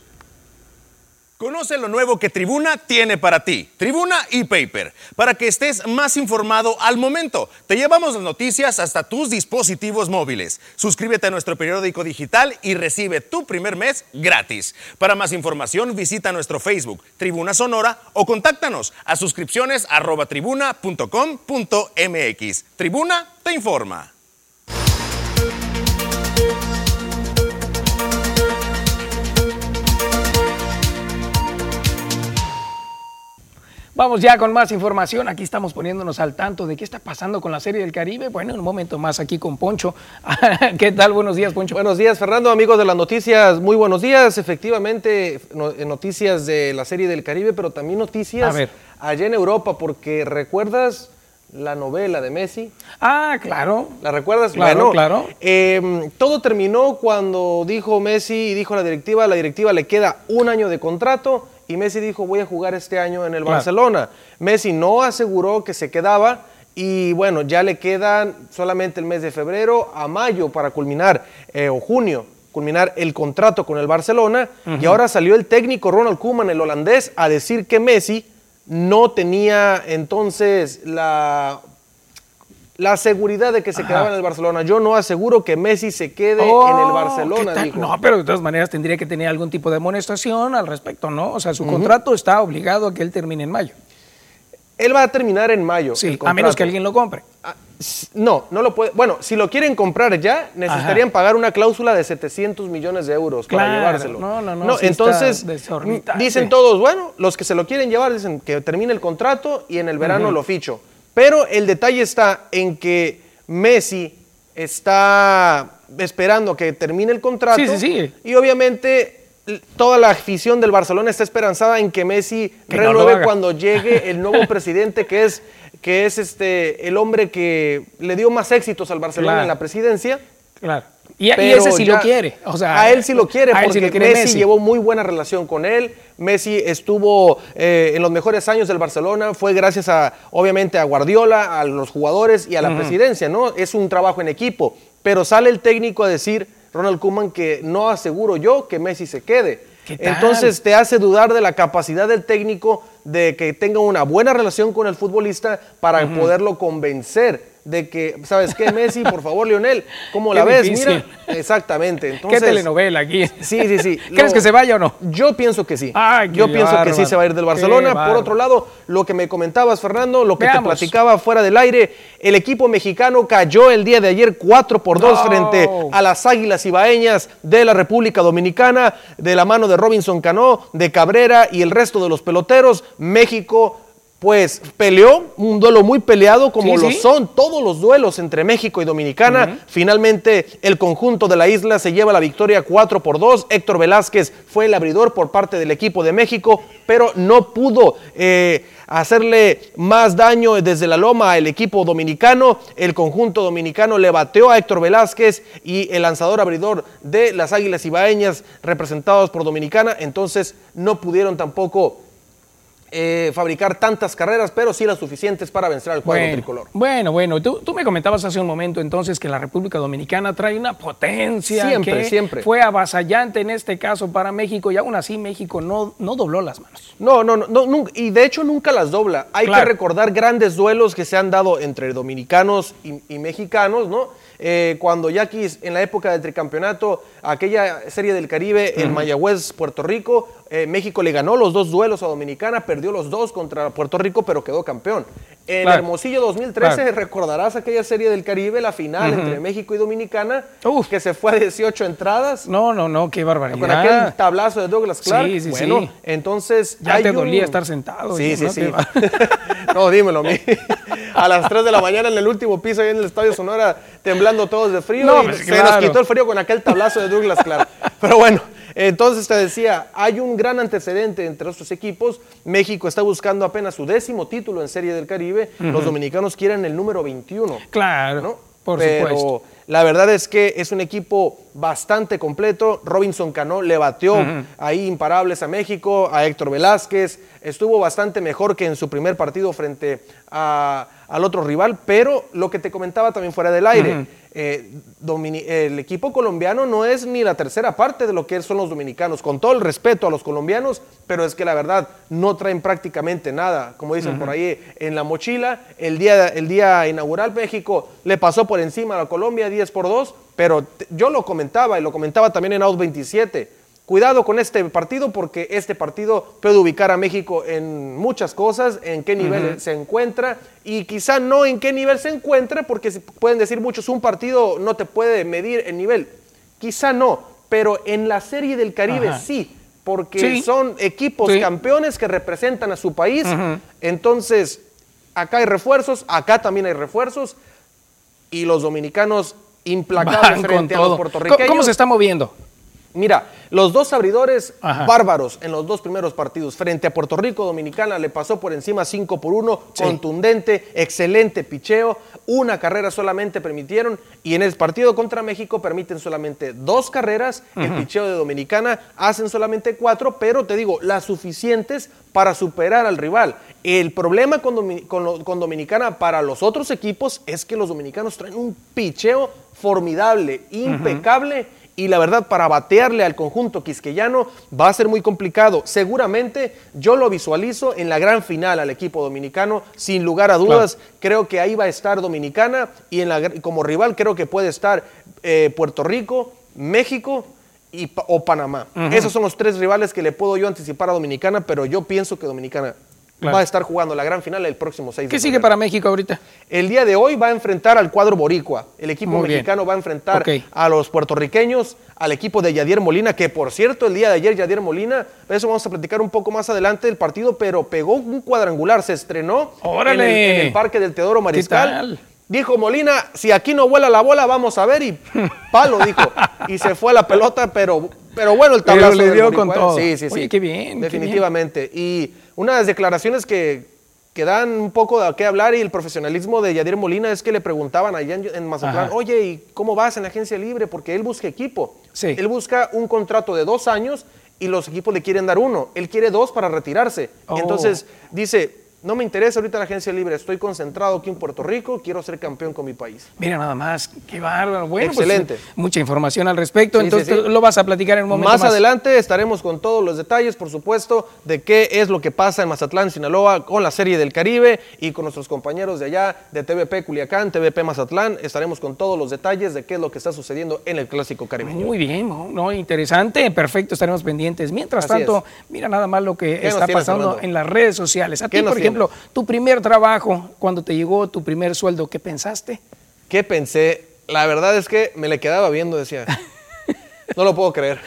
Conoce lo nuevo que Tribuna tiene para ti. Tribuna e-Paper, para que estés más informado al momento. Te llevamos las noticias hasta tus dispositivos móviles. Suscríbete a nuestro periódico digital y recibe tu primer mes gratis. Para más información visita nuestro Facebook, Tribuna Sonora, o contáctanos a suscripciones. Tribuna te informa. Vamos ya con más información. Aquí estamos poniéndonos al tanto de qué está pasando con la Serie del Caribe. Bueno, un momento más aquí con Poncho. ¿Qué tal? Buenos días, Poncho. Buenos días, Fernando, amigos de las noticias. Muy buenos días. Efectivamente, eh, noticias de la Serie del Caribe, pero también noticias allá en Europa, porque recuerdas la novela de Messi. Ah, claro. ¿La recuerdas? Claro, claro. Em, todo terminó cuando dijo Messi y dijo la directiva, la directiva le queda un año de contrato y Messi dijo voy a jugar este año en el Barcelona. Messi no aseguró que se quedaba y bueno, ya le quedan solamente el mes de febrero a mayo para culminar, eh, o junio, culminar el contrato con el Barcelona. Y ahora salió el técnico Ronald Koeman, el holandés, a decir que Messi no tenía entonces la la seguridad de que se quedaba en el Barcelona. Yo no aseguro que Messi se quede en el oh, Barcelona. No, pero de todas maneras tendría que tener algún tipo de amonestación al respecto, ¿no? O sea, su contrato está obligado a que él termine en mayo. Él va a terminar en mayo. Sí, a menos que alguien lo compre. Ah, no, no lo puede. Bueno, si lo quieren comprar ya, necesitarían pagar una cláusula de 700 millones de euros para llevárselo. No, no, no. entonces, dicen todos, bueno, los que se lo quieren llevar dicen que termine el contrato y en el verano lo ficho. Pero el detalle está en que Messi está esperando que termine el contrato. Sí, sí, sí. Y obviamente toda la afición del Barcelona está esperanzada en que Messi renueve cuando llegue el nuevo presidente que es que es este el hombre que le dio más éxitos al Barcelona en la presidencia. Claro. Y, ese sí lo quiere. O sea, a él sí lo quiere porque Messi, llevó muy buena relación con él. Messi estuvo eh, en los mejores años del Barcelona, fue gracias a, obviamente, a Guardiola, a los jugadores y a la presidencia, ¿no? Es un trabajo en equipo. Pero sale el técnico a decir, Ronald Koeman, que no aseguro yo que Messi se quede. Entonces te hace dudar de la capacidad del técnico de que tenga una buena relación con el futbolista para poderlo convencer de que, ¿sabes qué, Messi? Por favor, Lionel, ¿cómo la ves? Mira, exactamente. Entonces, ¿Qué telenovela aquí? Sí, sí, sí. ¿Crees que se vaya o no? Yo pienso que sí. yo pienso que sí se va a ir del Barcelona. Por otro lado, lo que me comentabas, Fernando, lo que te platicaba fuera del aire, el equipo mexicano cayó el día de ayer 4 por 2 frente a las Águilas Ibaeñas de la República Dominicana, de la mano de Robinson Cano, de Cabrera y el resto de los peloteros. México pues peleó, un duelo muy peleado como lo son todos los duelos entre México y Dominicana. Finalmente el conjunto de la isla se lleva la victoria 4 por 2. Héctor Velázquez fue el abridor por parte del equipo de México, pero no pudo eh, hacerle más daño desde la loma al equipo dominicano. El conjunto dominicano le bateó a Héctor Velázquez y el lanzador abridor de las Águilas Ibaeñas representados por Dominicana, entonces no pudieron tampoco eh, fabricar tantas carreras, pero sí las suficientes para vencer al cuadro tricolor. Bueno, bueno, tú, me comentabas hace un momento entonces que la República Dominicana trae una potencia siempre, que siempre. fue avasallante en este caso para México y aún así México no, no dobló las manos. No, no, no, y de hecho nunca las dobla. Hay que recordar grandes duelos que se han dado entre dominicanos y mexicanos, ¿no? Eh, cuando Yaquis en la época del tricampeonato, aquella serie del Caribe, el Mayagüez, Puerto Rico, eh, México le ganó los dos duelos a Dominicana, perdió los dos contra Puerto Rico, pero quedó campeón. En Hermosillo 2013 recordarás aquella serie del Caribe, la final entre México y Dominicana, que se fue a 18 entradas. No, no, no, qué barbaridad. Con aquel tablazo de Douglas Clark. Sí, sí, bueno, entonces... Ya te dolía estar sentado. Sí, sí, sí. no, dímelo, mi. A las 3 de la mañana en el último piso ahí en el Estadio Sonora, temblando todos de frío. No, y pues, se nos quitó el frío con aquel tablazo de Douglas Clark. Pero bueno, entonces te decía, hay un gran antecedente entre estos equipos. México está buscando apenas su décimo título en Serie del Caribe. Los dominicanos quieren el número 21. Claro, por Pero supuesto. La verdad es que es un equipo bastante completo. Robinson Cano le batió ahí imparables a México, a Héctor Velázquez. Estuvo bastante mejor que en su primer partido frente al otro rival, pero lo que te comentaba también fuera del aire. Eh, el equipo colombiano no es ni la tercera parte de lo que son los dominicanos, con todo el respeto a los colombianos, pero es que la verdad no traen prácticamente nada, como dicen por ahí, en la mochila. El día, el día inaugural México le pasó por encima a Colombia 10 por 2, pero yo lo comentaba y lo comentaba también en Out 27 Cuidado con este partido porque este partido puede ubicar a México en muchas cosas, en qué nivel se encuentra y quizá no en qué nivel se encuentra porque pueden decir muchos, un partido no te puede medir el nivel. Quizá no, pero en la Serie del Caribe sí, porque son equipos campeones que representan a su país. Entonces, acá hay refuerzos, acá también hay refuerzos y los dominicanos implacables frente a los puertorriqueños. ¿Cómo se está moviendo? Mira, los dos abridores bárbaros en los dos primeros partidos. Frente a Puerto Rico, Dominicana le pasó por encima 5 por 1, contundente, excelente picheo. Una carrera solamente permitieron y en el partido contra México permiten solamente dos carreras. El picheo de Dominicana hacen solamente cuatro, pero te digo, las suficientes para superar al rival. El problema con, con Dominicana para los otros equipos es que los dominicanos traen un picheo formidable, impecable y la verdad para batearle al conjunto quisqueyano va a ser muy complicado. Seguramente yo lo visualizo en la gran final al equipo dominicano, sin lugar a dudas. Creo que ahí va a estar Dominicana y en la, como rival creo que puede estar eh, Puerto Rico, México y, o Panamá. Esos son los tres rivales que le puedo yo anticipar a Dominicana, pero yo pienso que Dominicana va a estar jugando la gran final el próximo 6 ¿Qué sigue para México ahorita? El día de hoy va a enfrentar al cuadro boricua. El equipo mexicano va a enfrentar a los puertorriqueños, al equipo de Yadier Molina, que por cierto, el día de ayer Yadier Molina, eso vamos a platicar un poco más adelante del partido, pero pegó un cuadrangular, se estrenó en el, parque del Teodoro Mariscal. Dijo Molina, si aquí no vuela la bola, vamos a ver. Y palo, dijo. Y se fue a la pelota, pero, pero bueno, el tablazo le dio con todo. Sí, sí, sí. qué bien. Definitivamente. Y unas declaraciones que, que dan un poco de qué hablar y el profesionalismo de Yadir Molina es que le preguntaban allá en, Mazatlán, oye, ¿y cómo vas en la agencia libre? Porque él busca equipo. Sí. Él busca un contrato de dos años y los equipos le quieren dar uno. Él quiere dos para retirarse. Oh. Entonces dice, no me interesa ahorita la agencia libre, estoy concentrado aquí en Puerto Rico, quiero ser campeón con mi país. Mira nada más, qué bárbaro. Bueno, pues, Excelente. mucha información al respecto, entonces lo vas a platicar en un momento más. Más adelante estaremos con todos los detalles, por supuesto, de qué es lo que pasa en Mazatlán, Sinaloa, con la Serie del Caribe y con nuestros compañeros de allá, de TVP Culiacán, TVP Mazatlán. Estaremos con todos los detalles de qué es lo que está sucediendo en el Clásico Caribeño. Muy bien, no, interesante, perfecto, estaremos pendientes. Mientras tanto, mira nada más lo que está pasando en las redes sociales. A ti, por ejemplo, ejemplo, tu primer trabajo, cuando te llegó tu primer sueldo, ¿qué pensaste? ¿Qué pensé? La verdad es que me le quedaba viendo, decía. No lo puedo creer.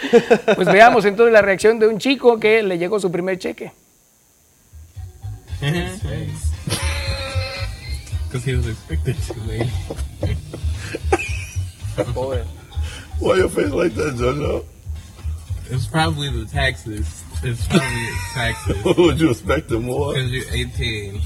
Pues veamos entonces la reacción de un chico que le llegó su primer cheque. Because he was expecting to. Boy. Why your face like that, Jojo? It's probably the taxes. It's probably taxes. Would you expect more? Because you're 18.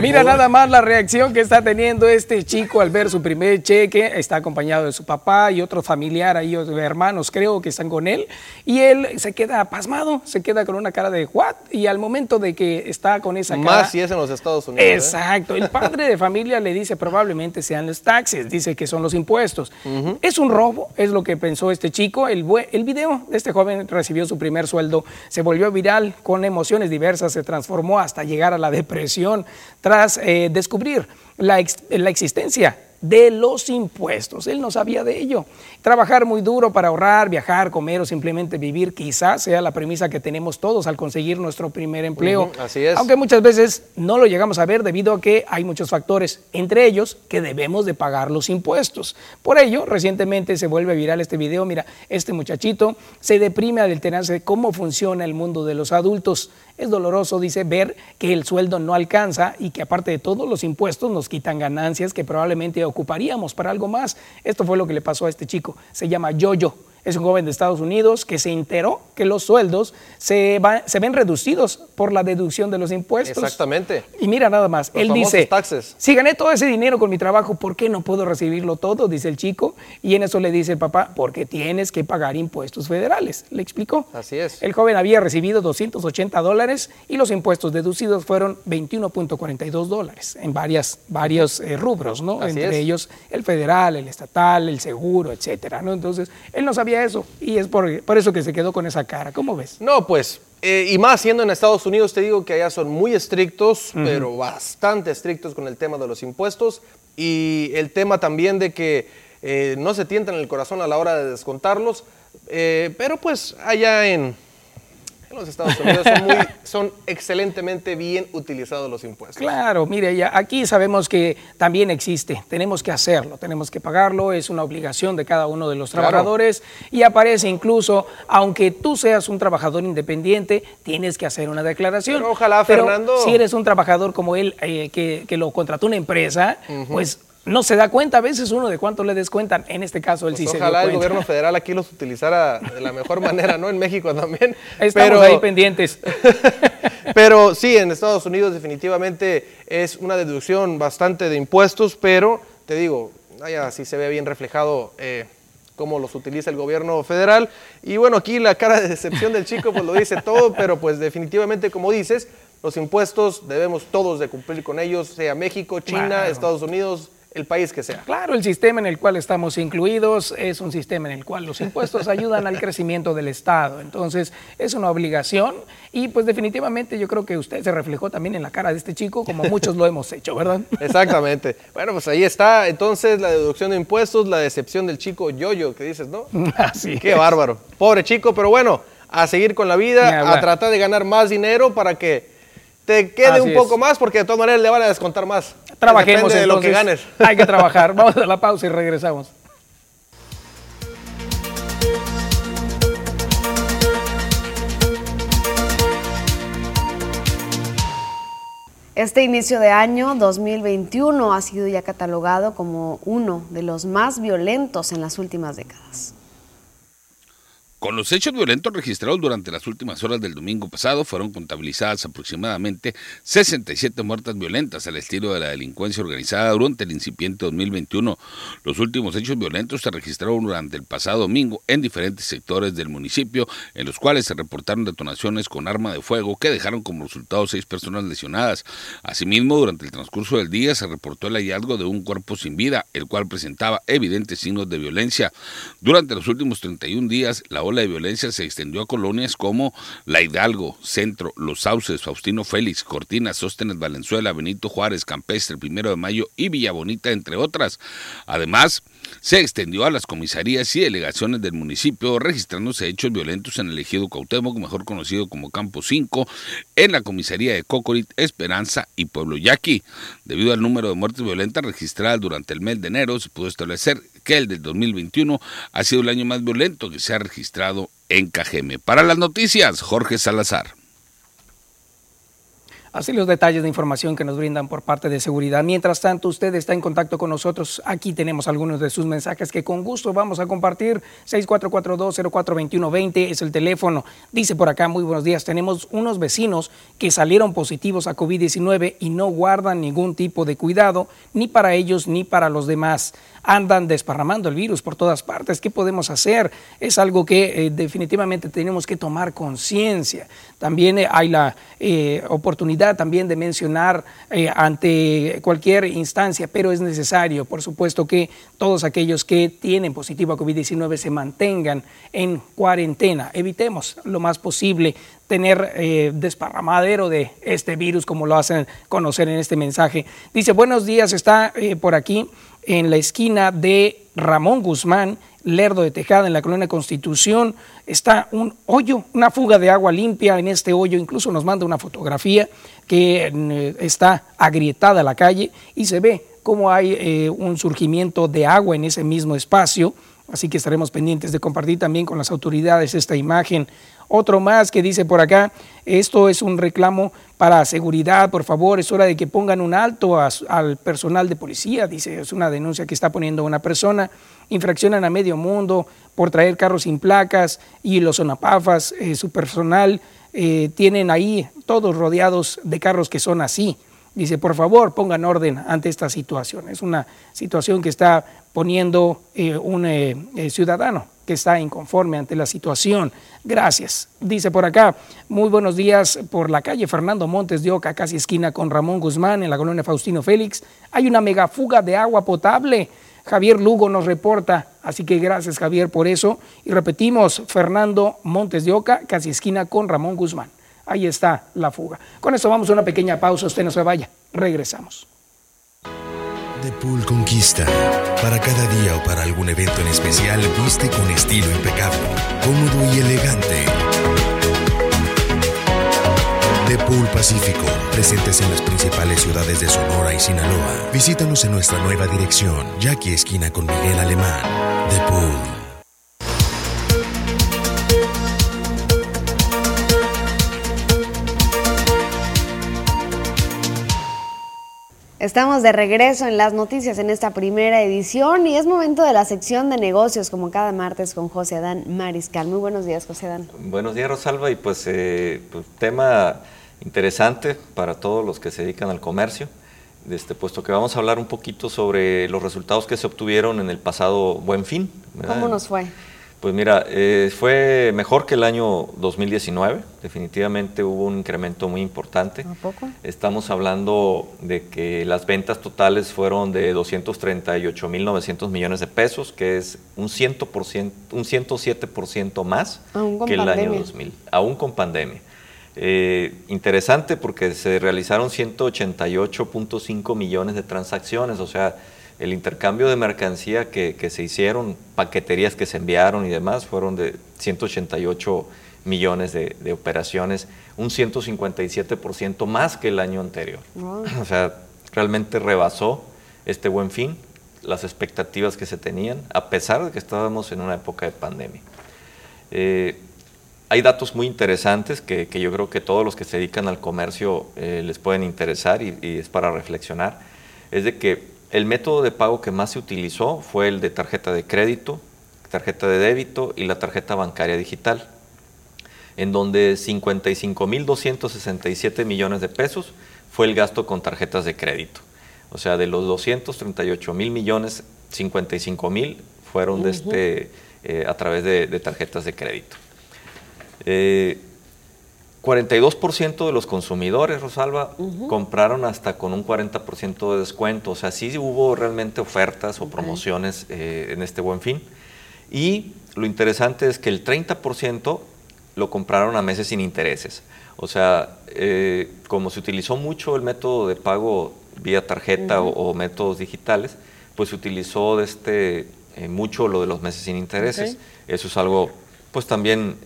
Mira nada más la reacción que está teniendo este chico al ver su primer cheque. Está acompañado de su papá y otro familiar ahí, otros hermanos creo que están con él. Y él se queda pasmado, se queda con una cara de what. Y al momento de que está con esa cara. Más si es en los Estados Unidos. ¿eh? Exacto. El padre de familia le dice probablemente sean los taxes, dice que son los impuestos. Es un robo, es lo que pensó este chico. El, el video de este joven recibió su primer sueldo, se volvió viral con emociones diversas, se transformó hasta llegar a la depresión tras eh, descubrir la, existencia de los impuestos. Él no sabía de ello. Trabajar muy duro para ahorrar, viajar, comer o simplemente vivir quizás sea la premisa que tenemos todos al conseguir nuestro primer empleo. así es. Aunque muchas veces no lo llegamos a ver debido a que hay muchos factores, entre ellos que debemos de pagar los impuestos. Por ello, recientemente se vuelve viral este video. Mira, este muchachito se deprime al enterarse de cómo funciona el mundo de los adultos. Es doloroso, dice, ver que el sueldo no alcanza y que aparte de todo los impuestos nos quitan ganancias que probablemente ocuparíamos para algo más. Esto fue lo que le pasó a este chico. Se llama Yoyo. Es un joven de Estados Unidos que se enteró que los sueldos se, se ven reducidos por la deducción de los impuestos. Exactamente. Y mira nada más, él dice, si gané todo ese dinero con mi trabajo, ¿por qué no puedo recibirlo todo? Dice el chico. Y en eso le dice el papá, porque tienes que pagar impuestos federales. Le explicó. Así es. El joven había recibido 280 dólares y los impuestos deducidos fueron 21.42 dólares en varias, varios eh, rubros, ¿no? Entre ellos el federal, el estatal, el seguro, etcétera, ¿no? Entonces, él no sabía eso y es por, por eso que se quedó con esa cara. ¿Cómo ves? No, pues, eh, y más siendo en Estados Unidos, te digo que allá son muy estrictos, pero bastante estrictos con el tema de los impuestos y el tema también de que eh, no se tientan el corazón a la hora de descontarlos, eh, pero pues allá en, los Estados Unidos son, excelentemente bien utilizados los impuestos. Claro, mire, ya aquí sabemos que también existe, tenemos que hacerlo, tenemos que pagarlo, es una obligación de cada uno de los trabajadores y aparece incluso, aunque tú seas un trabajador independiente, tienes que hacer una declaración. Pero ojalá, Fernando. Si eres un trabajador como él, eh, que, lo contrató una empresa, pues no se da cuenta a veces uno de cuánto le descuentan. En este caso, él pues sí se Ojalá el gobierno federal aquí los utilizara de la mejor manera, ¿no? En México también. Estamos pero, ahí pendientes. pero sí, en Estados Unidos definitivamente es una deducción bastante de impuestos, pero te digo, allá sí se ve bien reflejado eh, cómo los utiliza el gobierno federal. Y bueno, aquí la cara de decepción del chico pues lo dice todo, pero pues definitivamente, como dices, los impuestos debemos todos de cumplir con ellos, sea México, China, Estados Unidos, el país que sea. Claro, el sistema en el cual estamos incluidos es un sistema en el cual los impuestos ayudan al crecimiento del Estado. Entonces, es una obligación y pues definitivamente yo creo que usted se reflejó también en la cara de este chico, como muchos lo hemos hecho, ¿verdad? Exactamente. Bueno, pues ahí está entonces la deducción de impuestos, la decepción del chico Yoyo, que dices, ¿no? Así Qué bárbaro. Pobre chico, pero bueno, a seguir con la vida, a tratar de ganar más dinero para que te quede un poco más porque de todas maneras le van a descontar más. Trabajemos de lo que ganes. Hay que trabajar. Vamos a la pausa y regresamos. Este inicio de año 2021 ha sido ya catalogado como uno de los más violentos en las últimas décadas. Con los hechos violentos registrados durante las últimas horas del domingo pasado, fueron contabilizadas aproximadamente 67 muertes violentas al estilo de la delincuencia organizada durante el incipiente 2021. Los últimos hechos violentos se registraron durante el pasado domingo en diferentes sectores del municipio, en los cuales se reportaron detonaciones con arma de fuego que dejaron como resultado seis personas lesionadas. Asimismo, durante el transcurso del día se reportó el hallazgo de un cuerpo sin vida, el cual presentaba evidentes signos de violencia. Durante los últimos 31 días, la ola de violencia se extendió a colonias como La Hidalgo, Centro, Los Sauces, Faustino Félix, Cortina, Sóstenes, Valenzuela, Benito Juárez, Campestre, Primero de Mayo y Villa Bonita, entre otras. Además, se extendió a las comisarías y delegaciones del municipio, registrándose hechos violentos en el ejido Cuauhtémoc, mejor conocido como Campo 5, en la comisaría de Cocorit, Esperanza y Pueblo Yaqui. Debido al número de muertes violentas registradas durante el mes de enero, se pudo establecer que el del 2021 ha sido el año más violento que se ha registrado en Cajeme. Para las noticias, Jorge Salazar. Así los detalles de información que nos brindan por parte de seguridad. Mientras tanto, usted está en contacto con nosotros. Aquí tenemos algunos de sus mensajes que con gusto vamos a compartir. 6442-042120 es el teléfono. Dice por acá, muy buenos días. Tenemos unos vecinos que salieron positivos a COVID-19 y no guardan ningún tipo de cuidado, ni para ellos ni para los demás andan desparramando el virus por todas partes. ¿Qué podemos hacer? Es algo que eh, definitivamente tenemos que tomar conciencia. También eh, hay la eh, oportunidad también de mencionar ante cualquier instancia, pero es necesario, por supuesto, que todos aquellos que tienen positivo a COVID-19 se mantengan en cuarentena. Evitemos lo más posible tener desparramadero de este virus, como lo hacen conocer en este mensaje. Dice, buenos días, está por aquí en la esquina de Ramón Guzmán, Lerdo de Tejada, en la colonia Constitución. Está un hoyo, una fuga de agua limpia en este hoyo. Incluso nos manda una fotografía que eh, está agrietada la calle y se ve cómo hay eh, un surgimiento de agua en ese mismo espacio. Así que estaremos pendientes de compartir también con las autoridades esta imagen. Otro más que dice por acá, esto es un reclamo para seguridad, por favor, es hora de que pongan un alto al personal de policía, dice, es una denuncia que está poniendo una persona, infraccionan a medio mundo por traer carros sin placas y los zonapafas, eh, su personal, eh, tienen ahí todos rodeados de carros que son así. Dice, por favor, pongan orden ante esta situación. Es una situación que está poniendo eh, un eh, ciudadano que está inconforme ante la situación. Gracias. Dice por acá, muy buenos días por la calle Fernando Montes de Oca, casi esquina con Ramón Guzmán, en la colonia Faustino Félix. Hay una megafuga de agua potable. Javier Lugo nos reporta, así que gracias Javier por eso. Y repetimos, Fernando Montes de Oca, casi esquina con Ramón Guzmán ahí está la fuga. Con eso vamos a una pequeña pausa, usted no se vaya, regresamos. The Pool Conquista. Para cada día o para algún evento en especial, viste con estilo impecable, cómodo y elegante. The Pool Pacífico, presentes en las principales ciudades de Sonora y Sinaloa. Visítanos en nuestra nueva dirección, Jackie Esquina con Miguel Alemán. The Pool. Estamos de regreso en las noticias en esta primera edición y es momento de la sección de negocios como cada martes con José Adán Mariscal. Muy buenos días, José Adán. Buenos días, Rosalba. Y pues, eh, pues, tema interesante para todos los que se dedican al comercio, este, puesto que vamos a hablar un poquito sobre los resultados que se obtuvieron en el pasado Buen Fin. ¿Cómo nos fue? Pues mira, eh, fue mejor que el año 2019, definitivamente hubo un incremento muy importante. ¿A poco? Estamos hablando de que las ventas totales fueron de 238.900 millones de pesos, que es un, 100%, un 107% más que el año 2000, aún con pandemia. Eh, interesante porque se realizaron 188.5 millones de transacciones, o sea, el intercambio de mercancía que, se hicieron, paqueterías que se enviaron y demás, fueron de 188 millones de, operaciones, un 157% más que el año anterior. O sea, realmente rebasó este buen fin las expectativas que se tenían, a pesar de que estábamos en una época de pandemia. Eh, hay datos muy interesantes que, yo creo que todos los que se dedican al comercio eh, les pueden interesar y, y es para reflexionar. Es de que el método de pago que más se utilizó fue el de tarjeta de crédito, tarjeta de débito y la tarjeta bancaria digital, en donde 55.267 millones de pesos fue el gasto con tarjetas de crédito. O sea, de los 238 mil millones, 55 mil fueron de este, eh, a través de, tarjetas de crédito. Eh, 42% de los consumidores, Rosalba, compraron hasta con un 40% de descuento. O sea, sí hubo realmente ofertas o promociones eh, en este buen fin. Y lo interesante es que el 30% lo compraron a meses sin intereses. O sea, eh, como se utilizó mucho el método de pago vía tarjeta o, métodos digitales, pues se utilizó de este, eh, mucho lo de los meses sin intereses. Eso es algo, pues también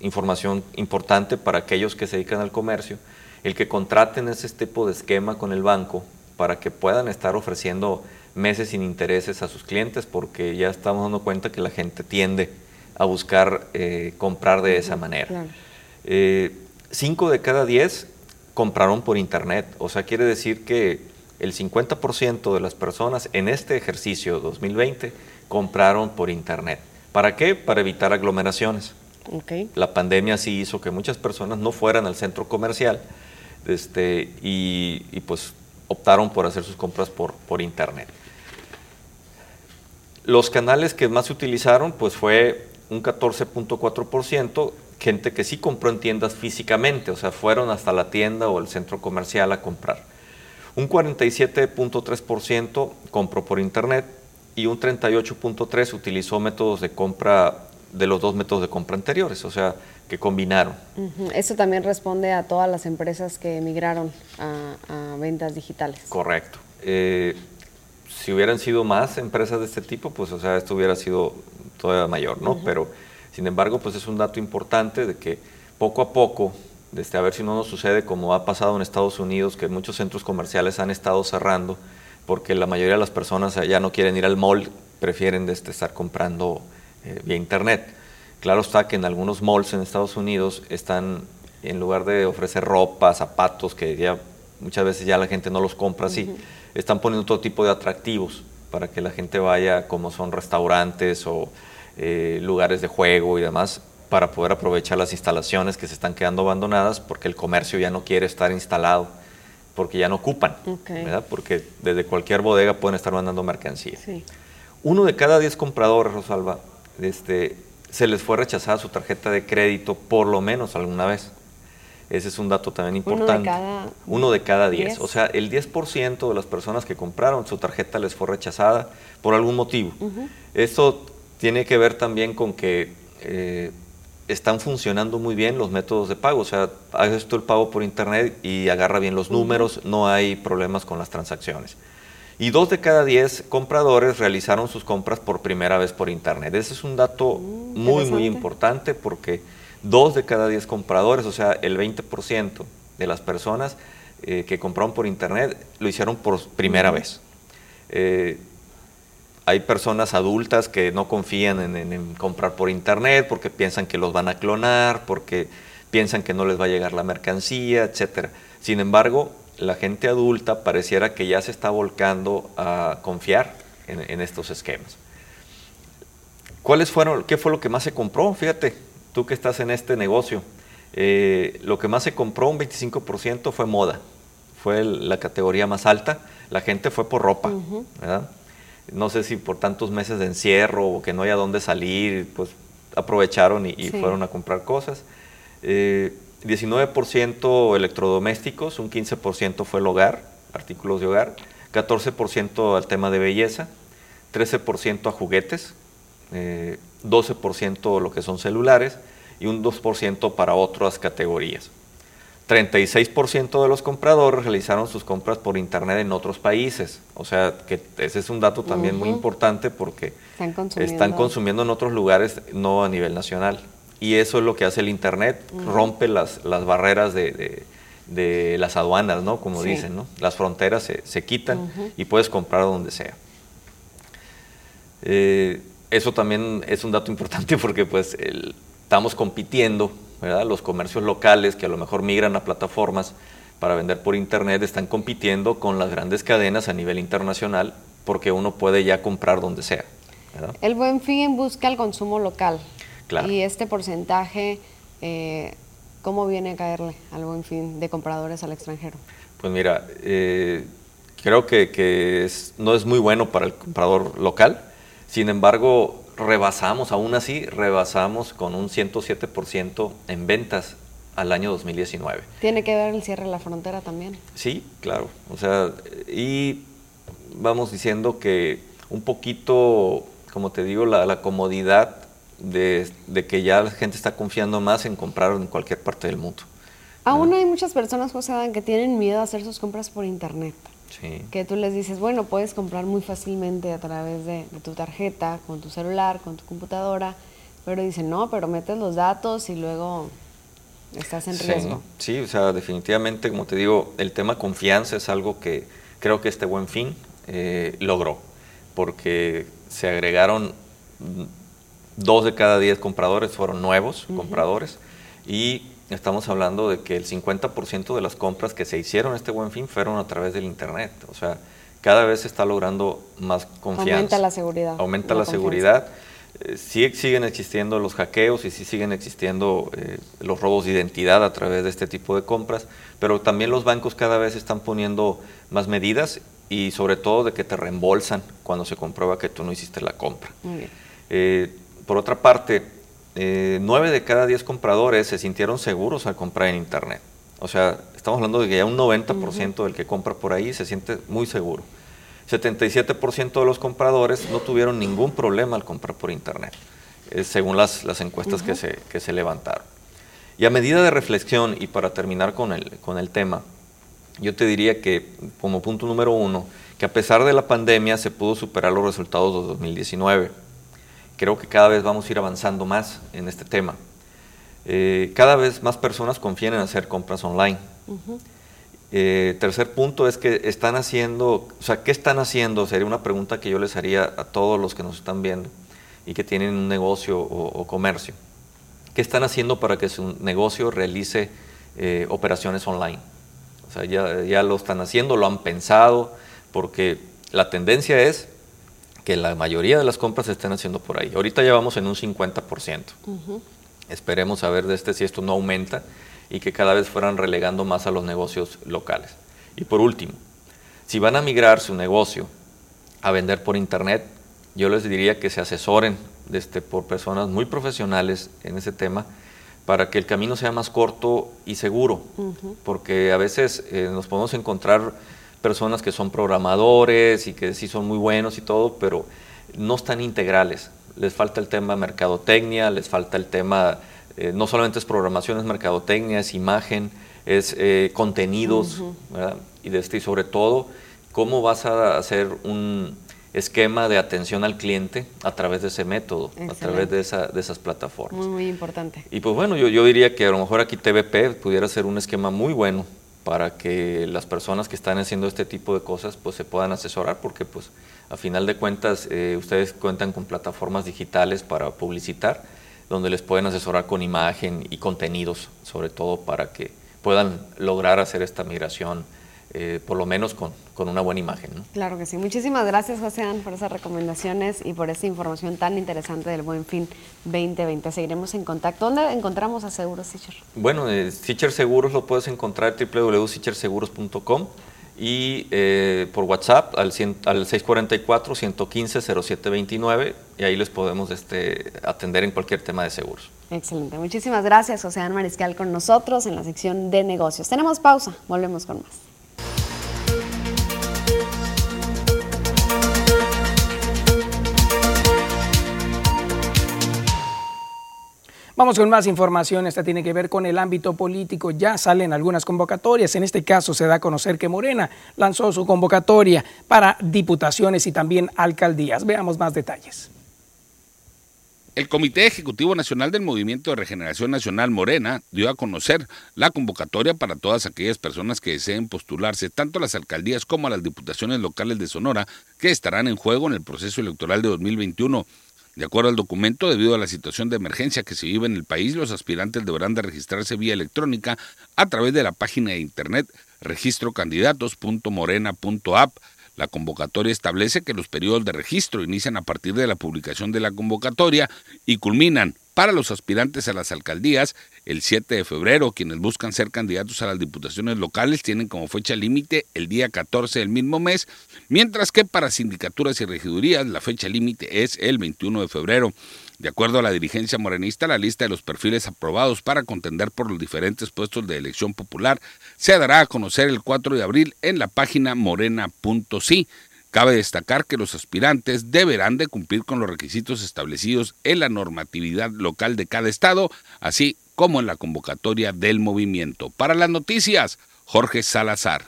información importante para aquellos que se dedican al comercio, el que contraten ese tipo de esquema con el banco para que puedan estar ofreciendo meses sin intereses a sus clientes, porque ya estamos dando cuenta que la gente tiende a buscar eh, comprar de esa manera. Eh, cinco de cada diez compraron por internet, o sea, quiere decir que el 50% de las personas en este ejercicio 2020 compraron por internet. ¿Para qué? Para evitar aglomeraciones. La pandemia sí hizo que muchas personas no fueran al centro comercial este, y, pues optaron por hacer sus compras por, por internet. Los canales que más se utilizaron pues fue un 14.4%, gente que sí compró en tiendas físicamente, o sea, fueron hasta la tienda o el centro comercial a comprar. Un 47.3% compró por internet y un 38.3% utilizó métodos de compra de los dos métodos de compra anteriores, o sea, que combinaron. Eso también responde a todas las empresas que emigraron a, ventas digitales. Correcto. Eh, si hubieran sido más empresas de este tipo, pues o sea, esto hubiera sido todavía mayor, ¿no? Pero sin embargo, pues es un dato importante de que poco a poco, desde a ver si no nos sucede como ha pasado en Estados Unidos, que muchos centros comerciales han estado cerrando porque la mayoría de las personas ya no quieren ir al mall, prefieren desde estar comprando eh, vía internet. Claro está que en algunos malls en Estados Unidos están, en lugar de ofrecer ropa, zapatos, que ya muchas veces ya la gente no los compra así, están poniendo todo tipo de atractivos para que la gente vaya, como son restaurantes o eh, lugares de juego y demás, para poder aprovechar las instalaciones que se están quedando abandonadas porque el comercio ya no quiere estar instalado, porque ya no ocupan, ¿verdad? porque desde cualquier bodega pueden estar mandando mercancía. Uno de cada diez compradores, Rosalba, este, se les fue rechazada su tarjeta de crédito por lo menos alguna vez. Ese es un dato también importante. Uno de cada, diez. O sea, el 10% de las personas que compraron su tarjeta les fue rechazada por algún motivo. Esto tiene que ver también con que eh, están funcionando muy bien los métodos de pago. O sea, haces tú el pago por internet y agarra bien los números, no hay problemas con las transacciones y dos de cada diez compradores realizaron sus compras por primera vez por Internet. Ese es un dato mm, muy, muy importante porque dos de cada diez compradores, o sea, el 20% de las personas eh, que compraron por Internet lo hicieron por primera vez. Eh, hay personas adultas que no confían en, en, comprar por Internet porque piensan que los van a clonar, porque piensan que no les va a llegar la mercancía, etc. Sin embargo, la gente adulta pareciera que ya se está volcando a confiar en, estos esquemas. ¿Cuáles fueron, qué fue lo que más se compró? Fíjate, tú que estás en este negocio, eh, lo que más se compró, un 25%, fue moda. Fue la categoría más alta. La gente fue por ropa, ¿verdad? No sé si por tantos meses de encierro o que no haya dónde salir, pues aprovecharon y, fueron a comprar cosas. Eh, 19% electrodomésticos, un 15% fue el hogar, artículos de hogar, 14% al tema de belleza, 13% a juguetes, 12% eh, lo que son celulares y un 2% para otras categorías. 36% de los compradores realizaron sus compras por internet en otros países. O sea, que ese es un dato también muy importante porque están consumiendo en otros lugares, no a nivel nacional. Y eso es lo que hace el Internet, rompe las, las barreras de, de, las aduanas, ¿no? Como dicen, ¿no? Las fronteras se, se quitan y puedes comprar donde sea. Eh, eso también es un dato importante porque pues estamos compitiendo, ¿verdad? Los comercios locales que a lo mejor migran a plataformas para vender por internet están compitiendo con las grandes cadenas a nivel internacional porque uno puede ya comprar donde sea. El buen fin busca el consumo local. Y este porcentaje, eh, ¿cómo viene a caerle al buen fin de compradores al extranjero? Pues mira, eh, creo que, no es muy bueno para el comprador local. Sin embargo, rebasamos, aún así, rebasamos con un 107% en ventas al año 2019. ¿Tiene que ver el cierre de la frontera también? Sí, claro. O sea, y vamos diciendo que un poquito, como te digo, la comodidad de, que ya la gente está confiando más en comprar en cualquier parte del mundo. Aún hay muchas personas, José Dan, que tienen miedo a hacer sus compras por internet. Que tú les dices, bueno, puedes comprar muy fácilmente a través de, tu tarjeta, con tu celular, con tu computadora, pero dicen, no, pero metes los datos y luego estás en riesgo. Sí, o sea, definitivamente, como te digo, el tema confianza es algo que creo que este buen fin eh, logró, porque se agregaron dos de cada diez compradores fueron nuevos compradores y estamos hablando de que el 50% de las compras que se hicieron este buen fin fueron a través del Internet. O sea, cada vez se está logrando más confianza. Aumenta la seguridad. Aumenta la, seguridad. Eh, sí siguen existiendo los hackeos y sí siguen existiendo eh, los robos de identidad a través de este tipo de compras, pero también los bancos cada vez están poniendo más medidas y sobre todo de que te reembolsan cuando se comprueba que tú no hiciste la compra. Muy bien. Eh, por otra parte, eh, nueve de cada diez compradores se sintieron seguros al comprar en Internet. O sea, estamos hablando de que ya un 90% del que compra por ahí se siente muy seguro. 77% de los compradores no tuvieron ningún problema al comprar por Internet, eh, según las, las encuestas que, se, que se levantaron. Y a medida de reflexión, y para terminar con el, con el tema, yo te diría que como punto número uno, que a pesar de la pandemia se pudo superar los resultados de 2019. Creo que cada vez vamos a ir avanzando más en este tema. Eh, cada vez más personas confían en hacer compras online. Eh, tercer punto es que están haciendo, o sea, ¿qué están haciendo? Sería una pregunta que yo les haría a todos los que nos están viendo y que tienen un negocio o, comercio. ¿Qué están haciendo para que su negocio realice eh, operaciones online? O sea, ya, ya lo están haciendo, lo han pensado, porque la tendencia es que la mayoría de las compras se estén haciendo por ahí. Ahorita ya vamos en un 50%. Esperemos a ver de este si esto no aumenta y que cada vez fueran relegando más a los negocios locales. Y por último, si van a migrar su negocio a vender por internet, yo les diría que se asesoren este, por personas muy profesionales en ese tema para que el camino sea más corto y seguro, porque a veces eh, nos podemos encontrar personas que son programadores y que sí son muy buenos y todo, pero no están integrales. Les falta el tema mercadotecnia, les falta el tema eh, no solamente es programación, es mercadotecnia, es imagen, es eh, contenidos, y, de este, y sobre todo, cómo vas a hacer un esquema de atención al cliente a través de ese método, a través de, esa, de esas plataformas. Muy, muy importante. Y pues bueno, yo, yo diría que a lo mejor aquí TVP pudiera ser un esquema muy bueno para que las personas que están haciendo este tipo de cosas pues se puedan asesorar porque pues a final de cuentas eh, ustedes cuentan con plataformas digitales para publicitar donde les pueden asesorar con imagen y contenidos, sobre todo para que puedan lograr hacer esta migración, eh, por lo menos con, con una buena imagen. Claro que sí. Muchísimas gracias, José por esas recomendaciones y por esta información tan interesante del Buen Fin 2020. Seguiremos en contacto. ¿Dónde encontramos a Seguros Sicher? Bueno, eh, Seguros lo puedes encontrar en www.sicherseguros.com y eh, por WhatsApp al, al 644-115-0729 y ahí les podemos este, atender en cualquier tema de seguros. Excelente. Muchísimas gracias, José Mariscal, con nosotros en la sección de negocios. Tenemos pausa, volvemos con más. Vamos con más información. Esta tiene que ver con el ámbito político. Ya salen algunas convocatorias. En este caso se da a conocer que Morena lanzó su convocatoria para diputaciones y también alcaldías. Veamos más detalles. El Comité Ejecutivo Nacional del Movimiento de Regeneración Nacional Morena dio a conocer la convocatoria para todas aquellas personas que deseen postularse tanto a las alcaldías como a las diputaciones locales de Sonora que estarán en juego en el proceso electoral de 2021. De acuerdo al documento, debido a la situación de emergencia que se vive en el país, los aspirantes deberán de registrarse vía electrónica a través de la página de internet registrocandidatos.morena.app. La convocatoria establece que los periodos de registro inician a partir de la publicación de la convocatoria y culminan para los aspirantes a las alcaldías, el 7 de febrero, quienes buscan ser candidatos a las diputaciones locales tienen como fecha límite el día 14 del mismo mes, mientras que para sindicaturas y regidurías la fecha límite es el 21 de febrero. De acuerdo a la dirigencia morenista, la lista de los perfiles aprobados para contender por los diferentes puestos de elección popular se dará a conocer el 4 de abril en la página morena.si. Cabe destacar que los aspirantes deberán de cumplir con los requisitos establecidos en la normatividad local de cada estado, así como en la convocatoria del movimiento. Para las noticias, Jorge Salazar.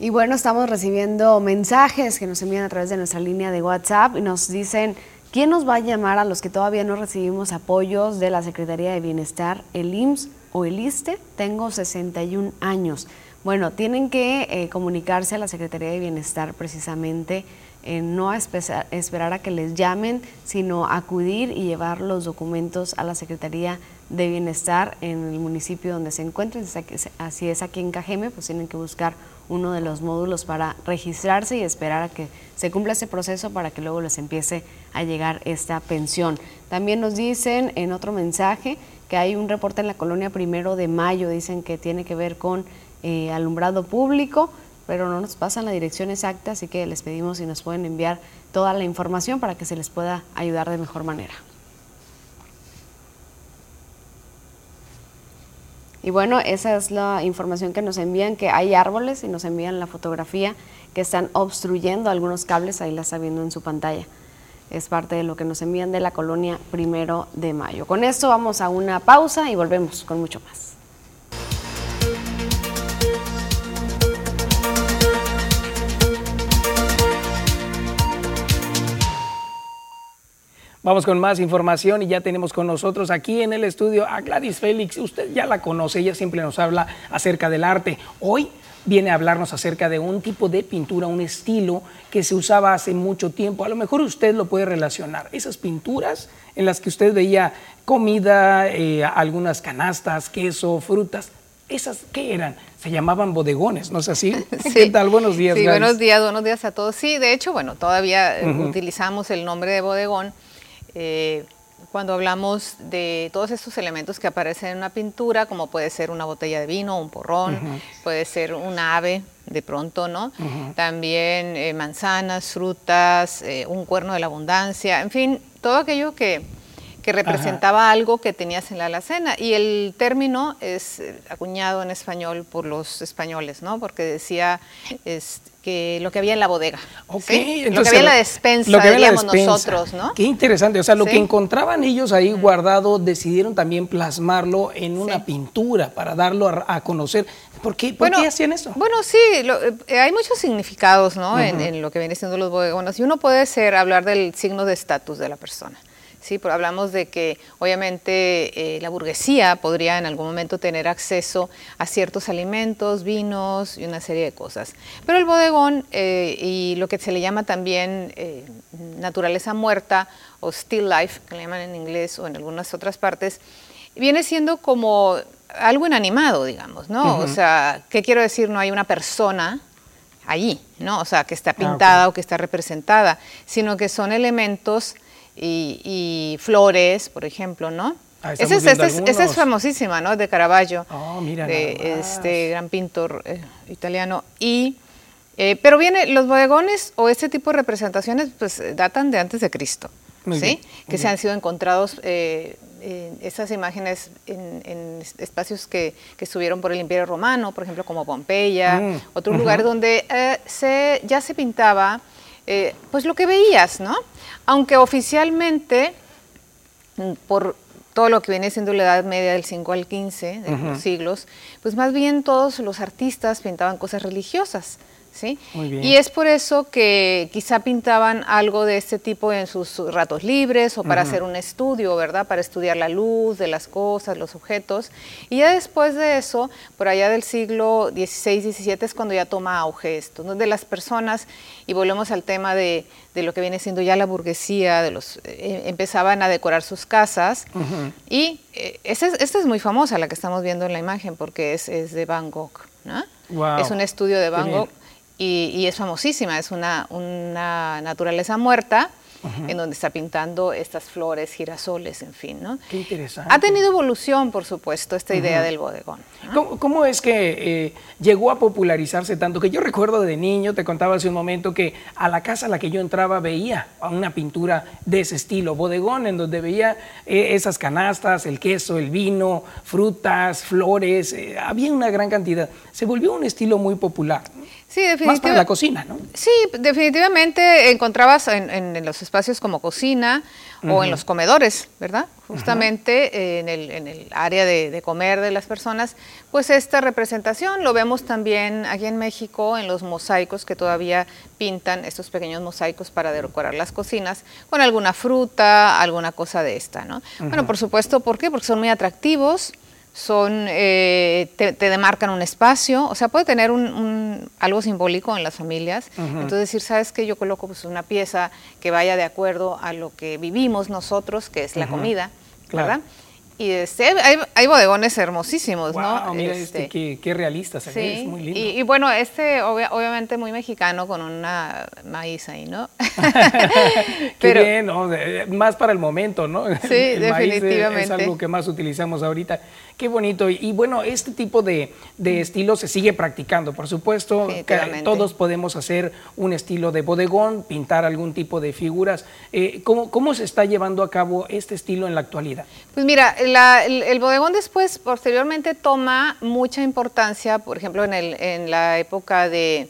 Y bueno, estamos recibiendo mensajes que nos envían a través de nuestra línea de WhatsApp y nos dicen, ¿quién nos va a llamar a los que todavía no recibimos apoyos de la Secretaría de Bienestar, el IMSS o el ISTE? Tengo 61 años. Bueno, tienen que eh, comunicarse a la Secretaría de Bienestar precisamente, eh, no esperar a que les llamen, sino acudir y llevar los documentos a la Secretaría de Bienestar en el municipio donde se encuentren. Así es aquí en Cajeme, pues tienen que buscar uno de los módulos para registrarse y esperar a que se cumpla ese proceso para que luego les empiece a llegar esta pensión. También nos dicen en otro mensaje que hay un reporte en la colonia primero de mayo, dicen que tiene que ver con eh, alumbrado público, pero no nos pasan la dirección exacta, así que les pedimos si nos pueden enviar toda la información para que se les pueda ayudar de mejor manera. Y bueno, esa es la información que nos envían, que hay árboles y nos envían la fotografía que están obstruyendo algunos cables, ahí la está viendo en su pantalla. Es parte de lo que nos envían de la colonia primero de mayo. Con esto vamos a una pausa y volvemos con mucho más. Vamos con más información y ya tenemos con nosotros aquí en el estudio a Gladys Félix. Usted ya la conoce, ella siempre nos habla acerca del arte. Hoy viene a hablarnos acerca de un tipo de pintura, un estilo que se usaba hace mucho tiempo. A lo mejor usted lo puede relacionar. Esas pinturas en las que usted veía comida, eh, algunas canastas, queso, frutas. ¿Esas qué eran? Se llamaban bodegones, ¿no es así? Sí. ¿Qué tal? Buenos días. Sí, buenos días, buenos días a todos. Sí, de hecho, bueno, todavía utilizamos el nombre de bodegón. Eh, cuando hablamos de todos estos elementos que aparecen en una pintura, como puede ser una botella de vino, un porrón, puede ser un ave de pronto, ¿no? También eh, manzanas, frutas, eh, un cuerno de la abundancia, en fin, todo aquello que, que representaba algo que tenías en la alacena. Y el término es eh, acuñado en español por los españoles, ¿no? Porque decía que lo que había en la bodega. lo que había en la despensa, lo que diríamos nosotros, ¿no? Qué interesante. O sea, lo que encontraban ellos ahí guardado, decidieron también plasmarlo en una pintura para darlo a, conocer. ¿Por qué, ¿por qué hacían eso? Bueno, sí, eh, hay muchos significados ¿no? en, en, lo que viene siendo los bodegones. Y uno puede ser hablar del signo de estatus de la persona. ¿Sí? Pero hablamos de que obviamente eh, la burguesía podría en algún momento tener acceso a ciertos alimentos, vinos y una serie de cosas. Pero el bodegón eh, y lo que se le llama también eh, naturaleza muerta o still life, que le llaman en inglés o en algunas otras partes, viene siendo como algo inanimado, digamos, ¿no? O sea, ¿qué quiero decir? No hay una persona allí, ¿no? O sea, que está ah, pintada o que está representada, sino que son elementos y, flores, por ejemplo, ¿no? Ah, esa es, es, famosísima, ¿no? De Caravaggio, oh, mira de este gran pintor eh, italiano. Y, eh, pero viene, los bodegones o este tipo de representaciones, pues datan de antes de Cristo, ¿sí? que se han sido encontrados eh, esas imágenes en, espacios que, que, estuvieron por el Imperio Romano, por ejemplo, como Pompeya, mm, otro lugar donde se, ya se pintaba, pues lo que veías, ¿no? Aunque oficialmente, mm, por todo lo que viene siendo la Edad Media del 5 al 15, de los siglos, pues más bien todos los artistas pintaban cosas religiosas. Y es por eso que quizá pintaban algo de este tipo en sus ratos libres o para hacer un estudio, ¿verdad? Para estudiar la luz de las cosas, los objetos. Y ya después de eso, por allá del siglo XVI, XVII es cuando ya toma auge esto, ¿no? De las personas, y volvemos al tema de, lo que viene siendo ya la burguesía, de los eh, empezaban a decorar sus casas. Y eh, esta, es, muy famosa, la que estamos viendo en la imagen, porque es, de Van Gogh. Es un estudio de Van Gogh y, es famosísima, es una, una naturaleza muerta en donde está pintando estas flores, girasoles, en fin, ¿no? Qué interesante. Ha tenido evolución, por supuesto, esta idea del bodegón. ¿Cómo, es que eh, llegó a popularizarse tanto? Que yo recuerdo de niño, te contaba hace un momento, que a la casa a la que yo entraba veía una pintura de ese estilo, bodegón, en donde veía eh, esas canastas, el queso, el vino, frutas, flores, eh, había una gran cantidad. Se volvió un estilo muy popular. Sí, definitivamente. Más para la cocina, ¿no? Sí, definitivamente encontrabas en, los espacios como cocina o en los comedores, ¿verdad? Justamente en, el, área de, comer de las personas, pues esta representación lo vemos también aquí en México en los mosaicos que todavía pintan estos pequeños mosaicos para decorar las cocinas con alguna fruta, alguna cosa de esta, ¿no? Bueno, por supuesto, ¿por qué? Porque son muy atractivos son, eh, te, demarcan un espacio, o sea, puede tener un, algo simbólico en las familias. Entonces decir, ¿sabes qué? Yo coloco pues, una pieza que vaya de acuerdo a lo que vivimos nosotros, que es la comida, ¿verdad? Y este, hay, bodegones hermosísimos, ¿no? Mira este, este qué, realistas, sí. es muy lindo. Y, bueno, este obviamente muy mexicano con una maíz ahí, ¿no? qué bien, ¿no? más para el momento, ¿no? Sí, definitivamente. es, algo que más utilizamos ahorita. Qué bonito. Y, bueno, este tipo de, estilo se sigue practicando, por supuesto. todos podemos hacer un estilo de bodegón, pintar algún tipo de figuras. Eh, ¿cómo, ¿Cómo se está llevando a cabo este estilo en la actualidad? Pues mira, el, bodegón después, posteriormente, toma mucha importancia, por ejemplo, en, el, en la época de,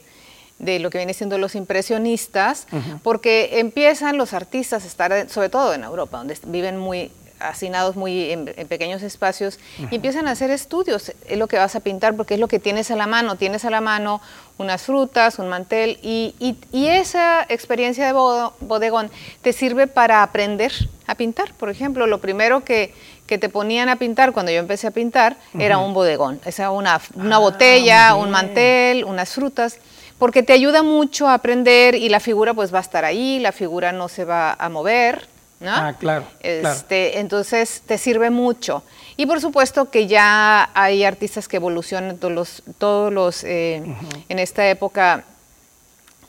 lo que viene siendo los impresionistas, porque empiezan los artistas a estar, sobre todo en Europa, donde viven muy hacinados muy en, pequeños espacios y empiezan a hacer estudios. Es lo que vas a pintar porque es lo que tienes a la mano. Tienes a la mano unas frutas, un mantel y, esa experiencia de bodegón te sirve para aprender a pintar. Por ejemplo, lo primero que, te ponían a pintar cuando yo empecé a pintar era un bodegón. Esa una, una ah, botella, un mantel, unas frutas porque te ayuda mucho a aprender y la figura pues va a estar ahí, la figura no se va a mover, ¿no? Ah, claro. Este, Entonces te sirve mucho. Y por supuesto que ya hay artistas que evolucionan todos los, todos los eh, en esta época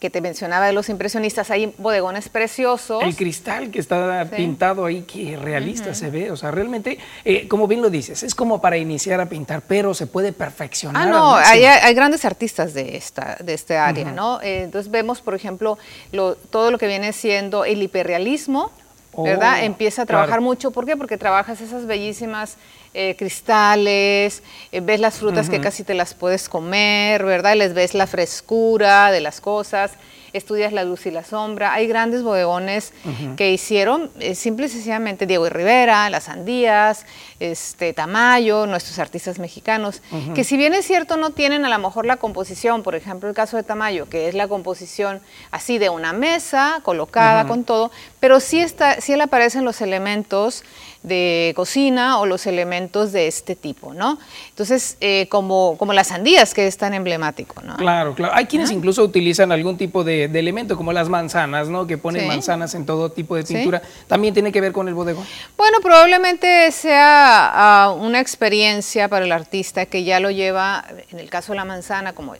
que te mencionaba de los impresionistas, hay bodegones preciosos. El cristal que está pintado ahí, que realista se ve, o sea, realmente, eh, como bien lo dices, es como para iniciar a pintar, pero se puede perfeccionar. Ah, no, hay, hay, grandes artistas de esta, de este área, ¿no? Eh, entonces vemos, por ejemplo, lo, todo lo que viene siendo el hiperrealismo, ¿verdad? Oh, Empieza a trabajar mucho, ¿por qué? Porque trabajas esas bellísimas eh, cristales, eh, ves las frutas que casi te las puedes comer, ¿verdad? Les ves la frescura de las cosas estudias la luz y la sombra. Hay grandes bodegones que hicieron eh, simple y sencillamente Diego y Rivera, Las Andías, este, Tamayo, nuestros artistas mexicanos, que si bien es cierto no tienen a lo mejor la composición, por ejemplo el caso de Tamayo, que es la composición así de una mesa colocada con todo, pero sí, está, sí le aparecen los elementos de cocina o los elementos de este tipo, ¿no? Entonces, eh, como, como las sandías, que es tan emblemático, ¿no? Claro, claro. Hay quienes incluso utilizan algún tipo de, elemento, como las manzanas, ¿no? Que ponen manzanas en todo tipo de pintura. ¿También tiene que ver con el bodegón? Bueno, probablemente sea ah, una experiencia para el artista que ya lo lleva, en el caso de la manzana, como,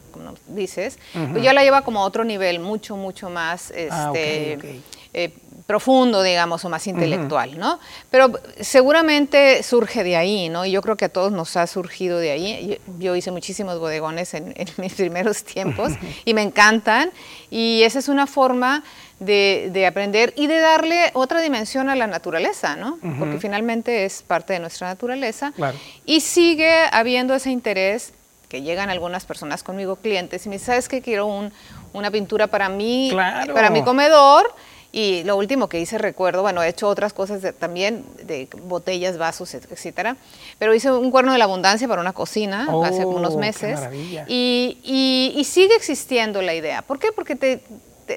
dices, pues ya la lleva como a otro nivel, mucho, mucho más, ah, este, eh, profundo, digamos, o más intelectual, ¿no? Pero seguramente surge de ahí, ¿no? Y yo creo que a todos nos ha surgido de ahí. Yo, hice muchísimos bodegones en, mis primeros tiempos y me encantan. Y esa es una forma de, aprender y de darle otra dimensión a la naturaleza, ¿no? Porque finalmente es parte de nuestra naturaleza. Y sigue habiendo ese interés que llegan algunas personas conmigo, clientes, y me dicen, ¿sabes qué? Quiero una pintura para mí, para mi comedor y lo último que hice, recuerdo, bueno, he hecho otras cosas también, de botellas, vasos, etcétera, pero hice un cuerno de la abundancia para una cocina hace unos oh, meses. Y, y, y, sigue existiendo la idea. ¿Por qué? Porque te,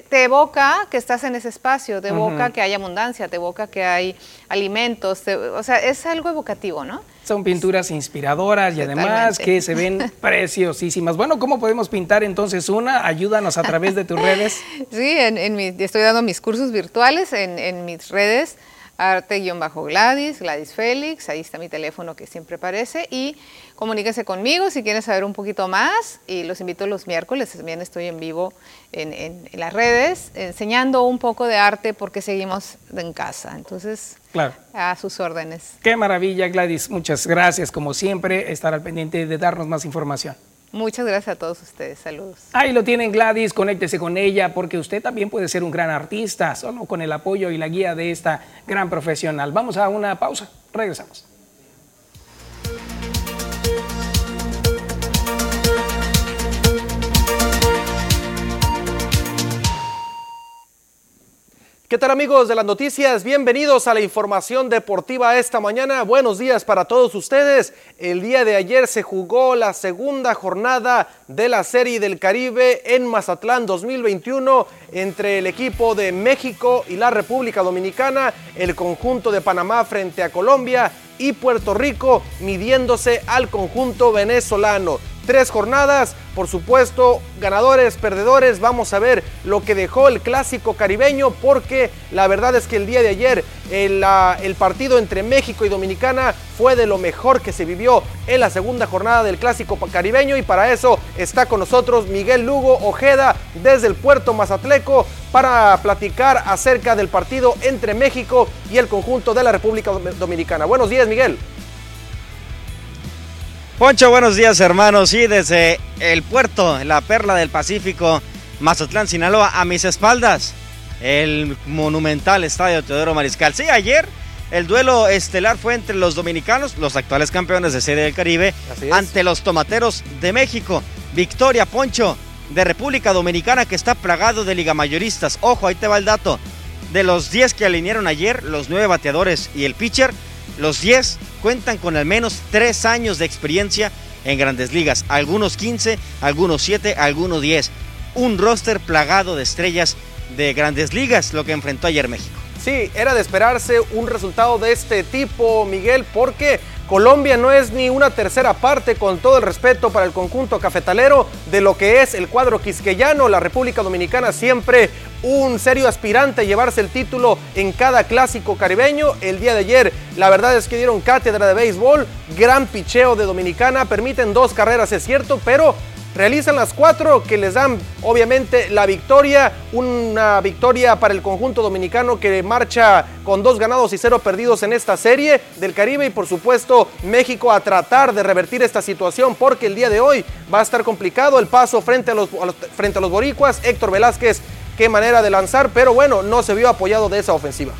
te, evoca que estás en ese espacio, te evoca que hay abundancia, te evoca que hay alimentos, o sea, es algo evocativo, ¿no? Son pinturas inspiradoras y además que se ven preciosísimas. Bueno, ¿cómo podemos pintar entonces una? Ayúdanos a través de tus redes. Sí, en, estoy dando mis cursos virtuales en, en mis redes arte-gladys, Gladys Félix, ahí está mi teléfono que siempre aparece y comuníquese conmigo si quieren saber un poquito más y los invito los miércoles, también estoy en vivo en, las redes enseñando un poco de arte porque seguimos en casa, entonces claro. a sus órdenes. Qué maravilla Gladys, muchas gracias como siempre, estar al pendiente de darnos más información. Muchas gracias a todos ustedes. Saludos. Ahí lo tienen Gladys, conéctese con ella porque usted también puede ser un gran artista solo con el apoyo y la guía de esta gran profesional. Vamos a una pausa. Regresamos. ¿Qué tal amigos de las noticias? Bienvenidos a la información deportiva esta mañana. Buenos días para todos ustedes. El día de ayer se jugó la segunda jornada de la Serie del Caribe en Mazatlán 2021 entre el equipo de México y la República Dominicana, el conjunto de Panamá frente a Colombia y Puerto Rico midiéndose al conjunto venezolano tres jornadas. Por supuesto, ganadores, perdedores, vamos a ver lo que dejó el clásico caribeño porque la verdad es que el día de ayer el, partido entre México y Dominicana fue de lo mejor que se vivió en la segunda jornada del clásico caribeño y para eso está con nosotros Miguel Lugo Ojeda desde el puerto Mazatleco para platicar acerca del partido entre México y el conjunto de la República Dominicana. Buenos días Miguel. Poncho, buenos días hermanos. Sí, desde el puerto, la perla del Pacífico, Mazatlán, Sinaloa, a mis espaldas, el monumental estadio Teodoro Mariscal. Sí, ayer el duelo estelar fue entre los dominicanos, los actuales campeones de Serie del Caribe, ante los tomateros de México. Victoria, Poncho, de República Dominicana, que está plagado de liga mayoristas. Ojo, ahí te va el dato. De los 10 que alinearon ayer, los 9 bateadores y el pitcher, Los 10 cuentan con al menos 3 años de experiencia en grandes ligas, algunos 15, algunos 7, algunos 10. Un roster plagado de estrellas de grandes ligas, lo que enfrentó ayer México. Sí, era de esperarse un resultado de este tipo, Miguel, porque Colombia no es ni una tercera parte, con todo el respeto para el conjunto cafetalero, de lo que es el cuadro quisqueyano. La República Dominicana siempre un serio aspirante a llevarse el título en cada clásico caribeño. El día de ayer, la verdad es que dieron cátedra de béisbol, gran picheo de Dominicana, permiten dos carreras, es cierto, pero realizan las cuatro que les dan obviamente la victoria, una victoria para el conjunto dominicano que marcha con dos ganados y cero perdidos en esta serie del Caribe y por supuesto México a tratar de revertir esta situación porque el día de hoy va a estar complicado el paso frente a los, frente a los boricuas, Héctor Velázquez, qué manera de lanzar, pero bueno, no se vio apoyado de esa ofensiva.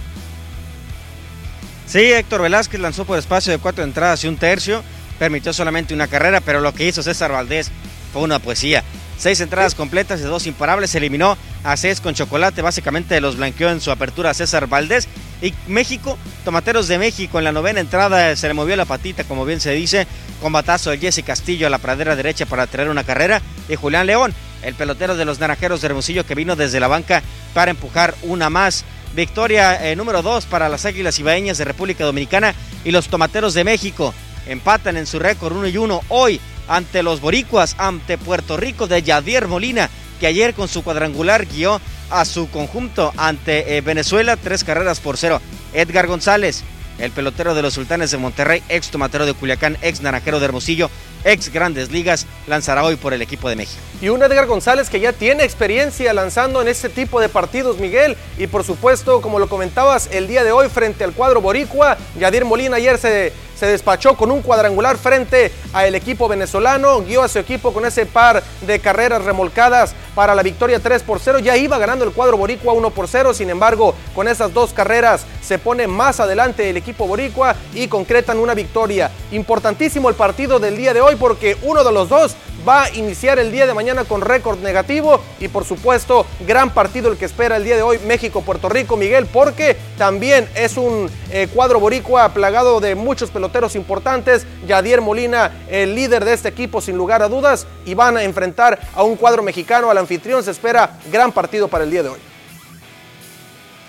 Sí, Héctor Velázquez lanzó por espacio de cuatro entradas y un tercio, permitió solamente una carrera, pero lo que hizo César Valdés fue una poesía. Seis entradas completas y dos imparables. Eliminó a seis con chocolate. Básicamente los blanqueó en su apertura César Valdés. Y México, Tomateros de México, en la novena entrada se le movió la patita, como bien se dice. Combatazo de Jesse Castillo a la pradera derecha para traer una carrera. Y Julián León, el pelotero de los Naranjeros de Hermosillo, que vino desde la banca para empujar una más. Victoria eh, número dos para las Águilas Ibaeñas de República Dominicana y los Tomateros de México. Empatan en su récord 1 y 1 hoy ante los boricuas, ante Puerto Rico de Yadier Molina, que ayer con su cuadrangular guió a su conjunto ante eh, Venezuela, tres carreras por cero. Edgar González, el pelotero de los Sultanes de Monterrey, ex tomatero de Culiacán, ex naranjero de Hermosillo, ex Grandes Ligas, lanzará hoy por el equipo de México. Y un Edgar González que ya tiene experiencia lanzando en este tipo de partidos, Miguel. Y por supuesto, como lo comentabas, el día de hoy frente al cuadro Boricua, Yadir Molina ayer se se despachó con un cuadrangular frente al equipo venezolano, guió a su equipo con ese par de carreras remolcadas para la victoria 3 por 0. Ya iba ganando el cuadro boricua 1 por 0, sin embargo, con esas dos carreras se pone más adelante el equipo boricua y concretan una victoria. Importantísimo el partido del día de hoy porque uno de los dos va a iniciar el día de mañana con récord negativo y por supuesto gran partido el que espera el día de hoy México-Puerto Rico, Miguel, porque también es un eh, cuadro boricua plagado de muchos peloteros importantes, Yadier Molina, el líder de este equipo sin lugar a dudas, y van a enfrentar a un cuadro mexicano, al anfitrión, se espera gran partido para el día de hoy.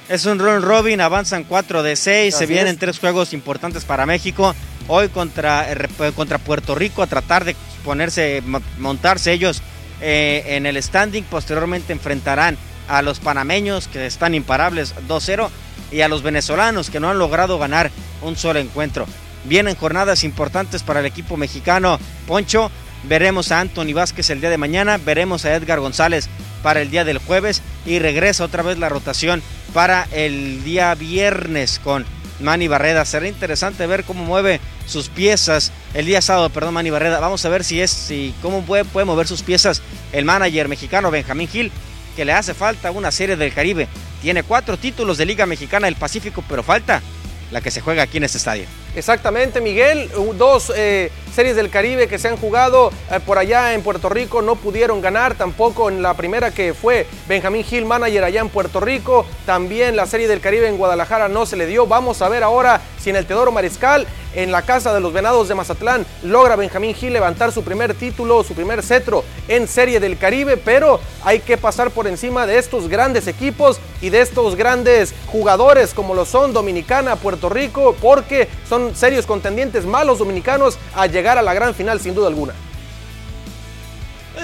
Es un run robin, avanzan 4 de 6, se vienen tres juegos importantes para México. Hoy contra, eh, contra Puerto Rico a tratar de ponerse, montarse ellos eh, en el standing. Posteriormente enfrentarán a los panameños que están imparables 2-0 y a los venezolanos que no han logrado ganar un solo encuentro. Vienen jornadas importantes para el equipo mexicano. Poncho, veremos a Anthony Vázquez el día de mañana, veremos a Edgar González para el día del jueves y regresa otra vez la rotación para el día viernes con Manny Barreda. Será interesante ver cómo mueve sus piezas el día sábado, perdón, Manny Barreda. Vamos a ver si es, si cómo puede, puede mover sus piezas el manager mexicano Benjamín Gil, que le hace falta una serie del Caribe. Tiene cuatro títulos de Liga Mexicana del Pacífico, pero falta la que se juega aquí en este estadio. Exactamente, Miguel. Dos eh, series del Caribe que se han jugado eh, por allá en Puerto Rico no pudieron ganar, tampoco en la primera que fue Benjamín Hill, manager allá en Puerto Rico. También la serie del Caribe en Guadalajara no se le dio. Vamos a ver ahora si en el Teodoro Mariscal, en la casa de los Venados de Mazatlán, logra Benjamín Hill levantar su primer título, su primer cetro en serie del Caribe, pero hay que pasar por encima de estos grandes equipos y de estos grandes jugadores como lo son Dominicana, Puerto Rico, porque son serios contendientes malos dominicanos a llegar a la gran final sin duda alguna.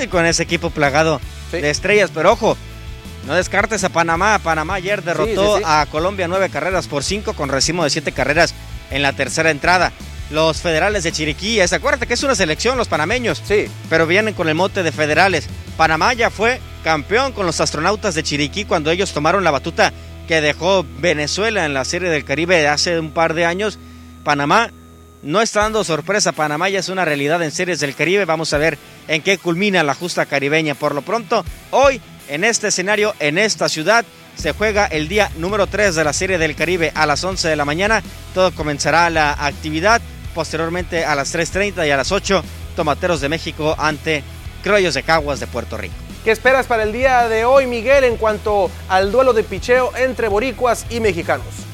Y con ese equipo plagado de estrellas, pero ojo, no descartes a Panamá. Panamá ayer derrotó a Colombia nueve carreras por cinco con recibo de siete carreras en la tercera entrada. Los federales de Chiriquí, es, acuérdate que es una selección los panameños, sí. pero vienen con el mote de federales. Panamá ya fue campeón con los astronautas de Chiriquí cuando ellos tomaron la batuta que dejó Venezuela en la Serie del Caribe hace un par de años Panamá no está dando sorpresa. Panamá ya es una realidad en Series del Caribe. Vamos a ver en qué culmina la justa caribeña. Por lo pronto, hoy en este escenario, en esta ciudad, se juega el día número 3 de la Serie del Caribe a las 11 de la mañana. Todo comenzará la actividad. Posteriormente a las 3.30 y a las 8, Tomateros de México ante Croyos de Caguas de Puerto Rico. ¿Qué esperas para el día de hoy, Miguel, en cuanto al duelo de picheo entre boricuas y mexicanos?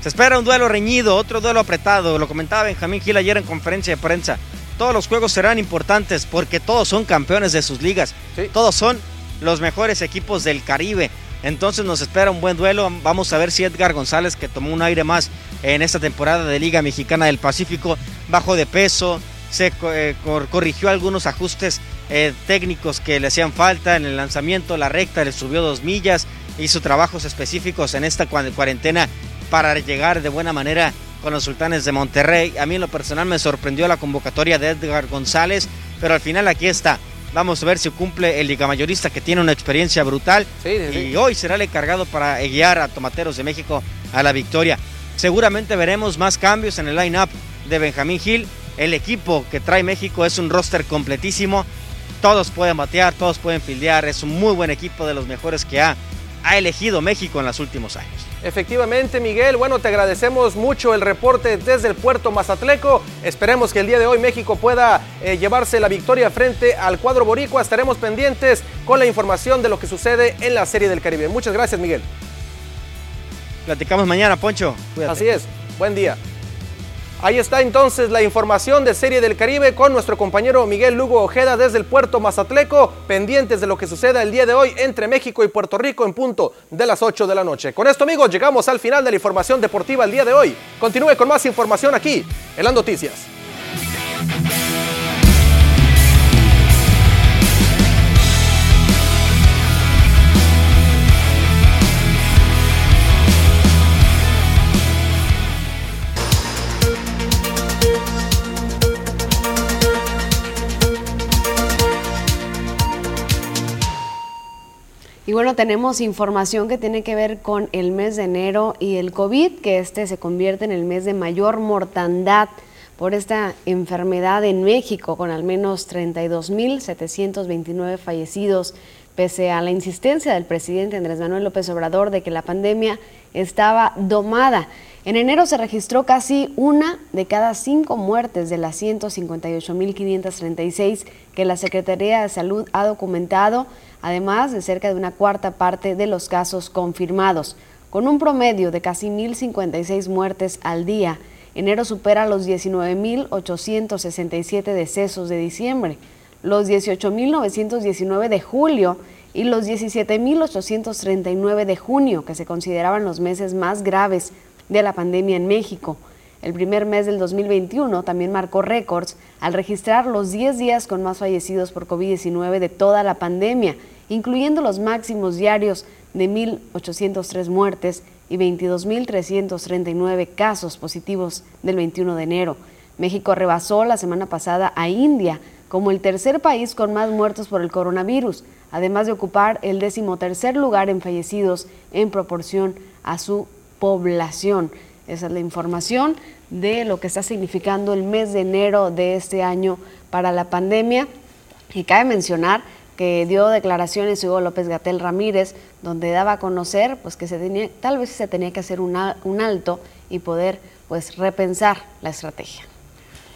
Se espera un duelo reñido, otro duelo apretado. Lo comentaba Benjamín Gil ayer en conferencia de prensa. Todos los juegos serán importantes porque todos son campeones de sus ligas. Todos son los mejores equipos del Caribe. Entonces nos espera un buen duelo. Vamos a ver si Edgar González, que tomó un aire más en esta temporada de Liga Mexicana del Pacífico, bajó de peso, se eh, corrigió algunos ajustes eh, técnicos que le hacían falta en el lanzamiento, la recta le subió dos millas, hizo trabajos específicos en esta cuarentena para llegar de buena manera con los sultanes de Monterrey. A mí en lo personal me sorprendió la convocatoria de Edgar González, pero al final aquí está. Vamos a ver si cumple el liga mayorista que tiene una experiencia brutal y hoy será el encargado para guiar a Tomateros de México a la victoria. Seguramente veremos más cambios en el line-up de Benjamín Gil. El equipo que trae México es un roster completísimo. Todos pueden batear, todos pueden fildear. Es un muy buen equipo de los mejores que ha, ha elegido México en los últimos años. Efectivamente, Miguel. Bueno, te agradecemos mucho el reporte desde el puerto Mazatleco. Esperemos que el día de hoy México pueda eh, llevarse la victoria frente al cuadro boricua. Estaremos pendientes con la información de lo que sucede en la Serie del Caribe. Muchas gracias, Miguel. Platicamos mañana, Poncho. Así es. Buen día. Ahí está entonces la información de Serie del Caribe con nuestro compañero Miguel Lugo Ojeda desde el puerto Mazatleco, pendientes de lo que suceda el día de hoy entre México y Puerto Rico en punto de las 8 de la noche. Con esto amigos llegamos al final de la información deportiva el día de hoy. Continúe con más información aquí en las noticias. Y bueno, tenemos información que tiene que ver con el mes de enero y el COVID, que este se convierte en el mes de mayor mortandad por esta enfermedad en México, con al menos 32.729 fallecidos, pese a la insistencia del presidente Andrés Manuel López Obrador de que la pandemia estaba domada. En enero se registró casi una de cada cinco muertes de las 158.536 que la Secretaría de Salud ha documentado además de cerca de una cuarta parte de los casos confirmados. Con un promedio de casi 1.056 muertes al día, enero supera los 19.867 decesos de diciembre, los 18.919 de julio y los 17.839 de junio, que se consideraban los meses más graves de la pandemia en México. El primer mes del 2021 también marcó récords al registrar los 10 días con más fallecidos por COVID-19 de toda la pandemia, incluyendo los máximos diarios de 1.803 muertes y 22.339 casos positivos del 21 de enero. México rebasó la semana pasada a India como el tercer país con más muertos por el coronavirus, además de ocupar el decimotercer lugar en fallecidos en proporción a su población. Esa es la información de lo que está significando el mes de enero de este año para la pandemia. Y cabe mencionar que dio declaraciones Hugo López Gatel Ramírez, donde daba a conocer pues, que se tenía, tal vez se tenía que hacer un alto y poder pues, repensar la estrategia.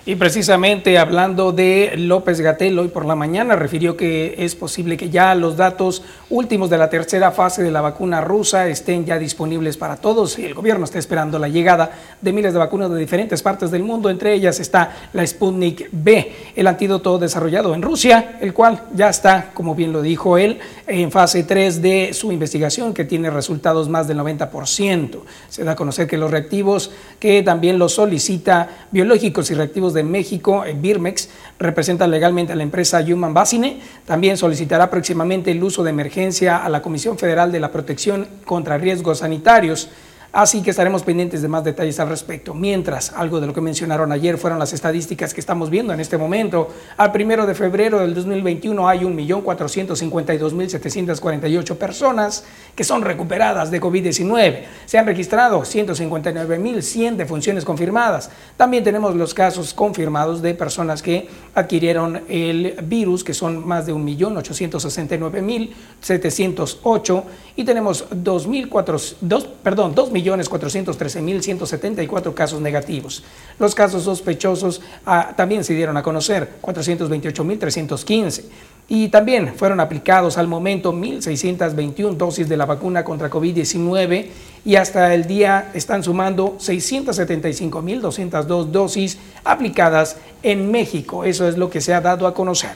Y precisamente hablando de López Gatel, hoy por la mañana refirió que es posible que ya los datos últimos de la tercera fase de la vacuna rusa estén ya disponibles para todos y el gobierno está esperando la llegada de miles de vacunas de diferentes partes del mundo, entre ellas está la Sputnik B, el antídoto desarrollado en Rusia, el cual ya está, como bien lo dijo él, en fase 3 de su investigación que tiene resultados más del 90%. Se da a conocer que los reactivos que también los solicita biológicos y reactivos de México, en Birmex, representa legalmente a la empresa Human Bassine. También solicitará próximamente el uso de emergencia a la Comisión Federal de la Protección contra Riesgos Sanitarios Así que estaremos pendientes de más detalles al respecto. Mientras, algo de lo que mencionaron ayer fueron las estadísticas que estamos viendo en este momento. Al primero de febrero del 2021 hay 1.452.748 personas que son recuperadas de COVID-19. Se han registrado 159.100 defunciones confirmadas. También tenemos los casos confirmados de personas que adquirieron el virus, que son más de 1.869.708 y tenemos 2.400, perdón, 2 413.174 casos negativos. Los casos sospechosos ah, también se dieron a conocer, 428.315. y también fueron aplicados al momento 1.621 dosis de la vacuna contra COVID-19 y hasta el día están sumando 675.202 dosis aplicadas en México. Eso es lo que se ha dado a conocer.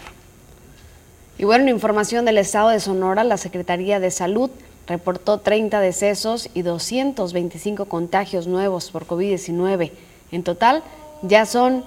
Y bueno, información del estado de Sonora, la Secretaría de Salud reportó 30 decesos y 225 contagios nuevos por COVID-19. En total, ya son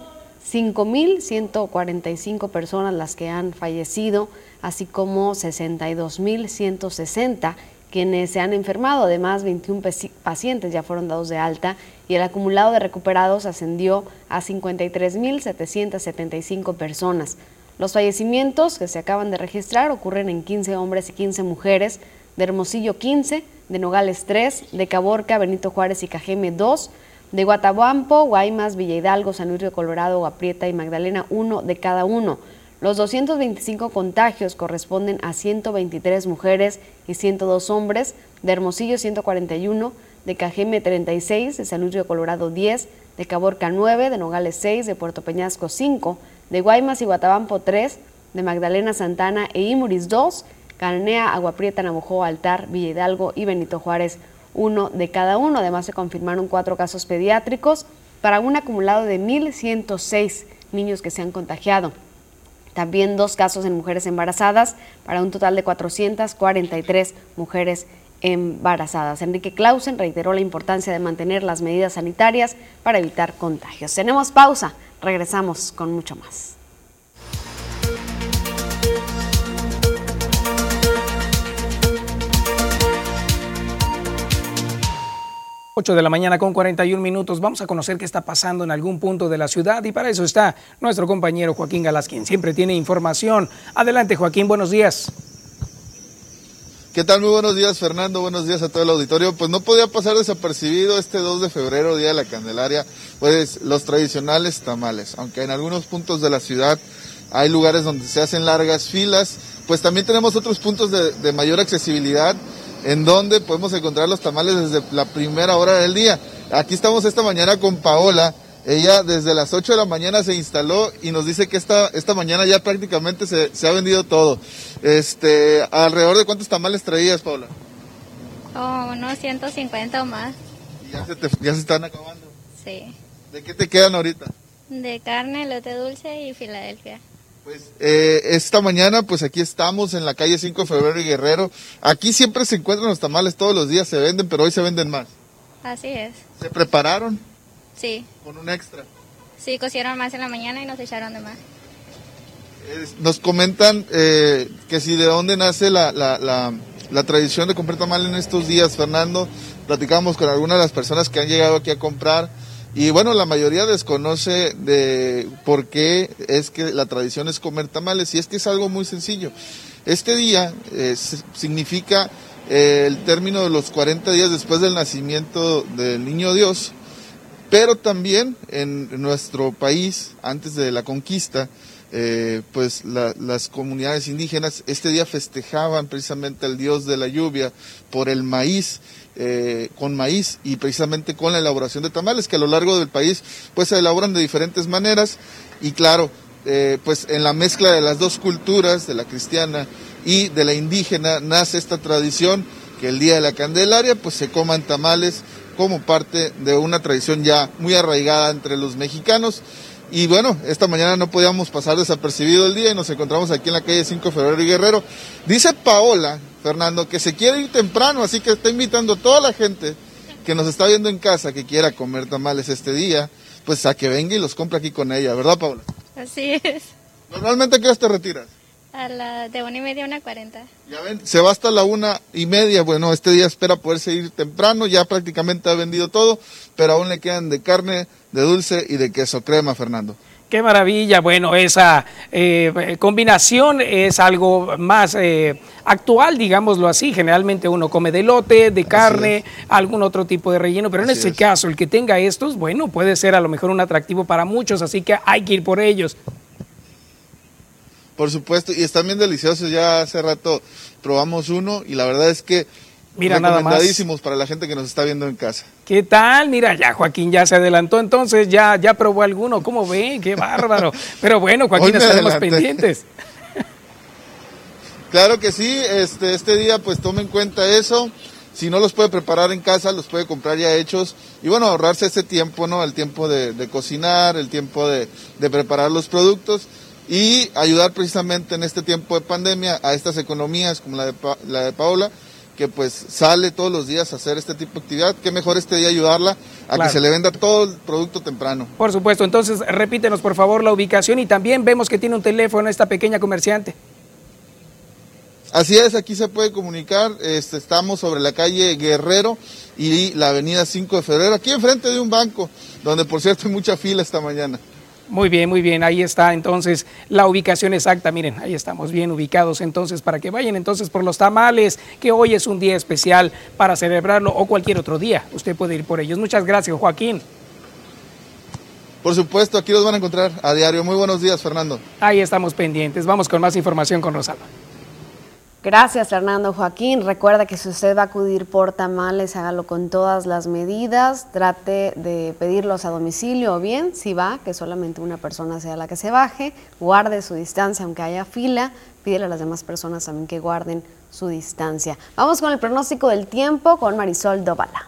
5.145 personas las que han fallecido, así como 62.160 quienes se han enfermado. Además, 21 pacientes ya fueron dados de alta y el acumulado de recuperados ascendió a 53.775 personas. Los fallecimientos que se acaban de registrar ocurren en 15 hombres y 15 mujeres, de Hermosillo 15, de Nogales 3, de Caborca, Benito Juárez y Cajeme 2, de Guatabampo, Guaymas, Villa Hidalgo, San Luis de Colorado, Guaprieta y Magdalena 1 de cada uno. Los 225 contagios corresponden a 123 mujeres y 102 hombres, de Hermosillo 141, de Cajeme 36, de San Luis de Colorado 10, de Caborca 9, de Nogales 6, de Puerto Peñasco 5, de Guaymas y Guatabampo 3, de Magdalena Santana e Imuris 2, Cananea, Aguaprieta, Navajo, Altar, Villa Hidalgo y Benito Juárez, uno de cada uno. Además se confirmaron cuatro casos pediátricos para un acumulado de 1.106 niños que se han contagiado. También dos casos en mujeres embarazadas para un total de 443 mujeres embarazadas. Enrique Clausen reiteró la importancia de mantener las medidas sanitarias para evitar contagios. Tenemos pausa, regresamos con mucho más. 8 de la mañana con 41 minutos. Vamos a conocer qué está pasando en algún punto de la ciudad y para eso está nuestro compañero Joaquín Galás, quien siempre tiene información. Adelante, Joaquín, buenos días. ¿Qué tal? Muy buenos días, Fernando. Buenos días a todo el auditorio. Pues no podía pasar desapercibido este 2 de febrero, Día de la Candelaria, pues los tradicionales tamales. Aunque en algunos puntos de la ciudad hay lugares donde se hacen largas filas, pues también tenemos otros puntos de, de mayor accesibilidad en donde podemos encontrar los tamales desde la primera hora del día. Aquí estamos esta mañana con Paola. Ella desde las 8 de la mañana se instaló y nos dice que esta, esta mañana ya prácticamente se, ha vendido todo. Este, ¿Alrededor de cuántos tamales traías, Paola? Oh, unos 150 o más. ¿Ya se, ya se están acabando? Sí. ¿De qué te quedan ahorita? De carne, lote dulce y Filadelfia. Pues eh, esta mañana, pues aquí estamos en la calle 5 de febrero y Guerrero. Aquí siempre se encuentran los tamales, todos los días se venden, pero hoy se venden más. Así es. ¿Se prepararon? Sí. ¿Con un extra? Sí, cocieron más en la mañana y nos echaron de más. nos comentan eh, que si de dónde nace la, la, la, la tradición de comprar tamal en estos días, Fernando. Platicamos con algunas de las personas que han llegado aquí a comprar y bueno, la mayoría desconoce de por qué es que la tradición es comer tamales y es que es algo muy sencillo. Este día eh, significa eh, el término de los 40 días después del nacimiento del niño Dios, pero también en nuestro país, antes de la conquista, eh, pues las comunidades indígenas este día festejaban precisamente al dios de la lluvia por el maíz eh, con maíz y precisamente con la elaboración de tamales que a lo largo del país pues se elaboran de diferentes maneras y claro, eh, pues en la mezcla de las dos culturas, de la cristiana y de la indígena, nace esta tradición que el día de la Candelaria pues se coman tamales como parte de una tradición ya muy arraigada entre los mexicanos. Y bueno, esta mañana no podíamos pasar desapercibido el día y nos encontramos aquí en la calle 5 de Febrero y Guerrero. Dice Paola, Fernando, que se quiere ir temprano, así que está invitando a toda la gente que nos está viendo en casa que quiera comer tamales este día, pues a que venga y los compre aquí con ella, ¿verdad, Paula? Así es. ¿Normalmente a qué te retiras? A la de una y media a una cuarenta. Ya ven, se va hasta la una y media. Bueno, este día espera poderse ir temprano, ya prácticamente ha vendido todo, pero aún le quedan de carne, de dulce y de queso crema, Fernando. Qué maravilla. Bueno, esa eh, combinación es algo más eh, actual, digámoslo así. Generalmente uno come de lote, de carne, algún otro tipo de relleno, pero en este caso, el que tenga estos, bueno, puede ser a lo mejor un atractivo para muchos, así que hay que ir por ellos. Por supuesto, y están bien deliciosos. Ya hace rato probamos uno y la verdad es que Mira, recomendadísimos para la gente que nos está viendo en casa. ¿Qué tal? Mira, ya Joaquín ya se adelantó, entonces ya, ya probó alguno. ¿Cómo ven? ¡Qué bárbaro! Pero bueno, Joaquín, estaremos pendientes. Claro que sí, este, este día pues tome en cuenta eso. Si no los puede preparar en casa, los puede comprar ya hechos y bueno, ahorrarse ese tiempo, ¿no? El tiempo de, cocinar, el tiempo de, preparar los productos y ayudar precisamente en este tiempo de pandemia a estas economías como la de, la de Paola, que pues sale todos los días a hacer este tipo de actividad. Qué mejor este día ayudarla a que se le venda todo el producto temprano. Por supuesto, entonces repítenos por favor la ubicación y también vemos que tiene un teléfono esta pequeña comerciante. Así es, aquí se puede comunicar. Este, estamos sobre la calle Guerrero y la avenida 5 de febrero, aquí enfrente de un banco, donde por cierto hay mucha fila esta mañana. Muy bien, muy bien, ahí está entonces la ubicación exacta, miren, ahí estamos bien ubicados entonces para que vayan entonces por los tamales, que hoy es un día especial para celebrarlo o cualquier otro día, usted puede ir por ellos. Muchas gracias, Joaquín. Por supuesto, aquí los van a encontrar a diario. Muy buenos días, Fernando. Ahí estamos pendientes, vamos con más información con Rosalba. Gracias, Fernando Joaquín. Recuerda que si usted va a acudir por tamales, hágalo con todas las medidas. Trate de pedirlos a domicilio o bien, si va, que solamente una persona sea la que se baje. Guarde su distancia, aunque haya fila. Pídele a las demás personas también que guarden su distancia. Vamos con el pronóstico del tiempo con Marisol Dovala.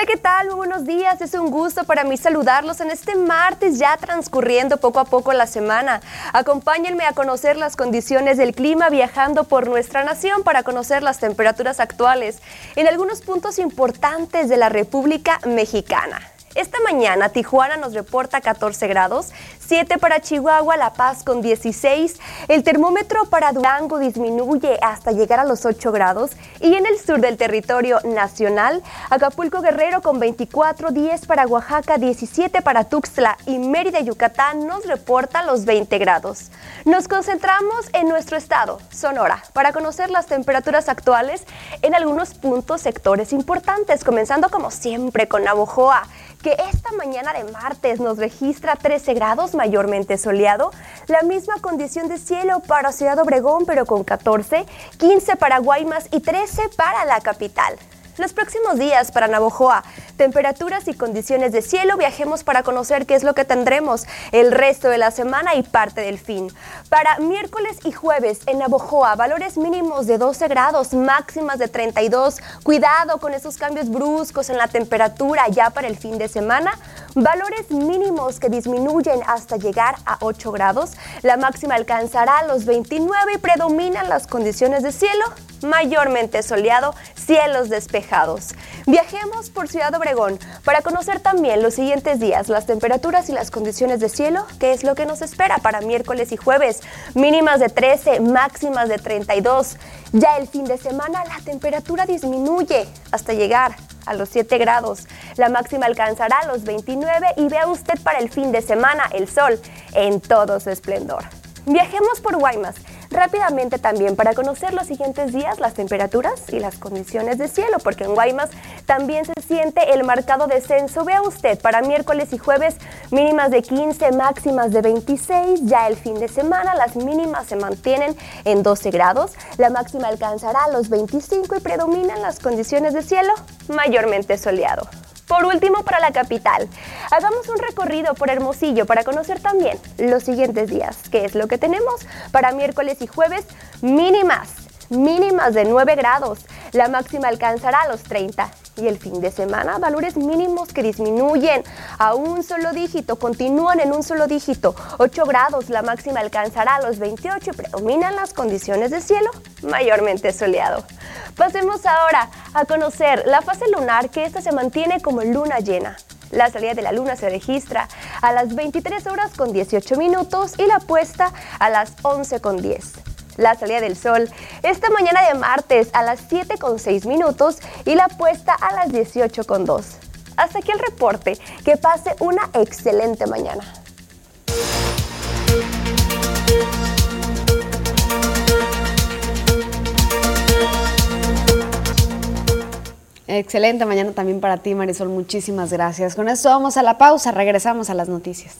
Hola, ¿qué tal? Muy buenos días. Es un gusto para mí saludarlos en este martes ya transcurriendo poco a poco la semana. Acompáñenme a conocer las condiciones del clima viajando por nuestra nación para conocer las temperaturas actuales en algunos puntos importantes de la República Mexicana. Esta mañana Tijuana nos reporta 14 grados, 7 para Chihuahua, La Paz con 16, el termómetro para Durango disminuye hasta llegar a los 8 grados. Y en el sur del territorio nacional, Acapulco Guerrero con 24, 10 para Oaxaca, 17 para Tuxtla y Mérida, Yucatán nos reporta los 20 grados. Nos concentramos en nuestro estado, Sonora, para conocer las temperaturas actuales en algunos puntos sectores importantes, comenzando como siempre con Navojoa que esta mañana de martes nos registra 13 grados mayormente soleado, la misma condición de cielo para Ciudad Obregón pero con 14, 15 para Guaymas y 13 para la capital. Los próximos días para Navojoa, temperaturas y condiciones de cielo, viajemos para conocer qué es lo que tendremos el resto de la semana y parte del fin. Para miércoles y jueves en Navojoa, valores mínimos de 12 grados, máximas de 32. Cuidado con esos cambios bruscos en la temperatura ya para el fin de semana. Valores mínimos que disminuyen hasta llegar a 8 grados. La máxima alcanzará los 29 y predominan las condiciones de cielo, mayormente soleado, cielos despejados. Viajemos por Ciudad Obregón para conocer también los siguientes días, las temperaturas y las condiciones de cielo, qué es lo que nos espera para miércoles y jueves. Mínimas de 13, máximas de 32. Ya el fin de semana la temperatura disminuye hasta llegar a los 7 grados. La máxima alcanzará los 29 y vea usted para el fin de semana el sol en todo su esplendor. Viajemos por Guaymas rápidamente también para conocer los siguientes días las temperaturas y las condiciones de cielo, porque en Guaymas también se siente el marcado descenso. Vea usted para miércoles y jueves mínimas de 15, máximas de 26. Ya el fin de semana las mínimas se mantienen en 12 grados, la máxima alcanzará los 25 y predominan las condiciones de cielo mayormente soleado. Por último, para la capital, hagamos un recorrido por Hermosillo para conocer también los siguientes días, que es lo que tenemos para miércoles y jueves mínimas, mínimas de 9 grados, la máxima alcanzará los 30 y el fin de semana valores mínimos que disminuyen a un solo dígito, continúan en un solo dígito, 8 grados, la máxima alcanzará los 28 y predominan las condiciones de cielo mayormente soleado. Pasemos ahora a conocer la fase lunar que esta se mantiene como luna llena. La salida de la luna se registra a las 23 horas con 18 minutos y la puesta a las 11 con 10. La salida del sol esta mañana de martes a las 7 con 6 minutos y la puesta a las 18 con 2. Hasta aquí el reporte. Que pase una excelente mañana. Excelente mañana también para ti, Marisol. Muchísimas gracias. Con esto vamos a la pausa. Regresamos a las noticias.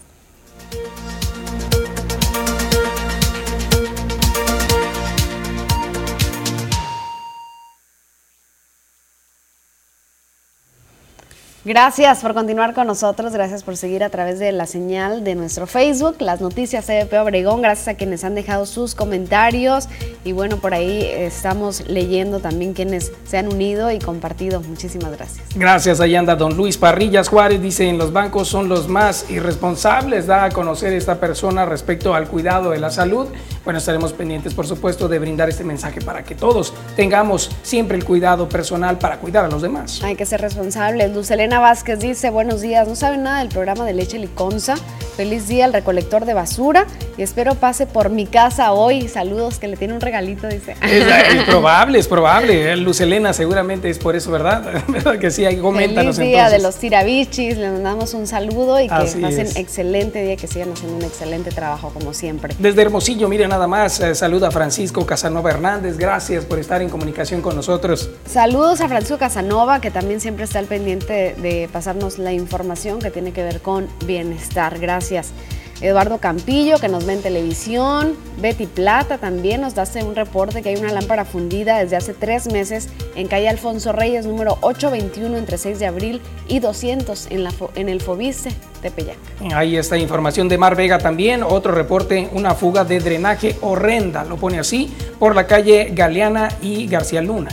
Gracias por continuar con nosotros, gracias por seguir a través de la señal de nuestro Facebook, las noticias CBP Obregón, gracias a quienes han dejado sus comentarios y bueno, por ahí estamos leyendo también quienes se han unido y compartido. Muchísimas gracias. Gracias, ahí anda don Luis Parrillas Juárez, dice en los bancos son los más irresponsables, da a conocer esta persona respecto al cuidado de la salud. Bueno, estaremos pendientes, por supuesto, de brindar este mensaje para que todos tengamos siempre el cuidado personal para cuidar a los demás. Hay que ser responsables. Luz Vázquez dice, buenos días, no saben nada del programa de leche liconza. Feliz día al recolector de basura y espero pase por mi casa hoy. Saludos, que le tiene un regalito, dice. Es, probable, es probable. Luz Elena seguramente es por eso, ¿verdad? ¿Verdad que sí? Coméntanos Feliz día de los tirabichis, les mandamos un saludo y que pasen excelente día, que sigan haciendo un excelente trabajo como siempre. Desde Hermosillo, mire nada más, eh, saluda a Francisco Casanova Hernández, gracias por estar en comunicación con nosotros. Saludos a Francisco Casanova, que también siempre está al pendiente de pasarnos la información que tiene que ver con bienestar. Gracias. Eduardo Campillo, que nos ve en televisión. Betty Plata también nos da un reporte que hay una lámpara fundida desde hace tres meses en calle Alfonso Reyes, número 821, entre 6 de abril y 200 en, la, en el Fobice de Peyac. Ahí está información de Mar Vega también. Otro reporte, una fuga de drenaje horrenda, lo pone así, por la calle Galeana y García Luna.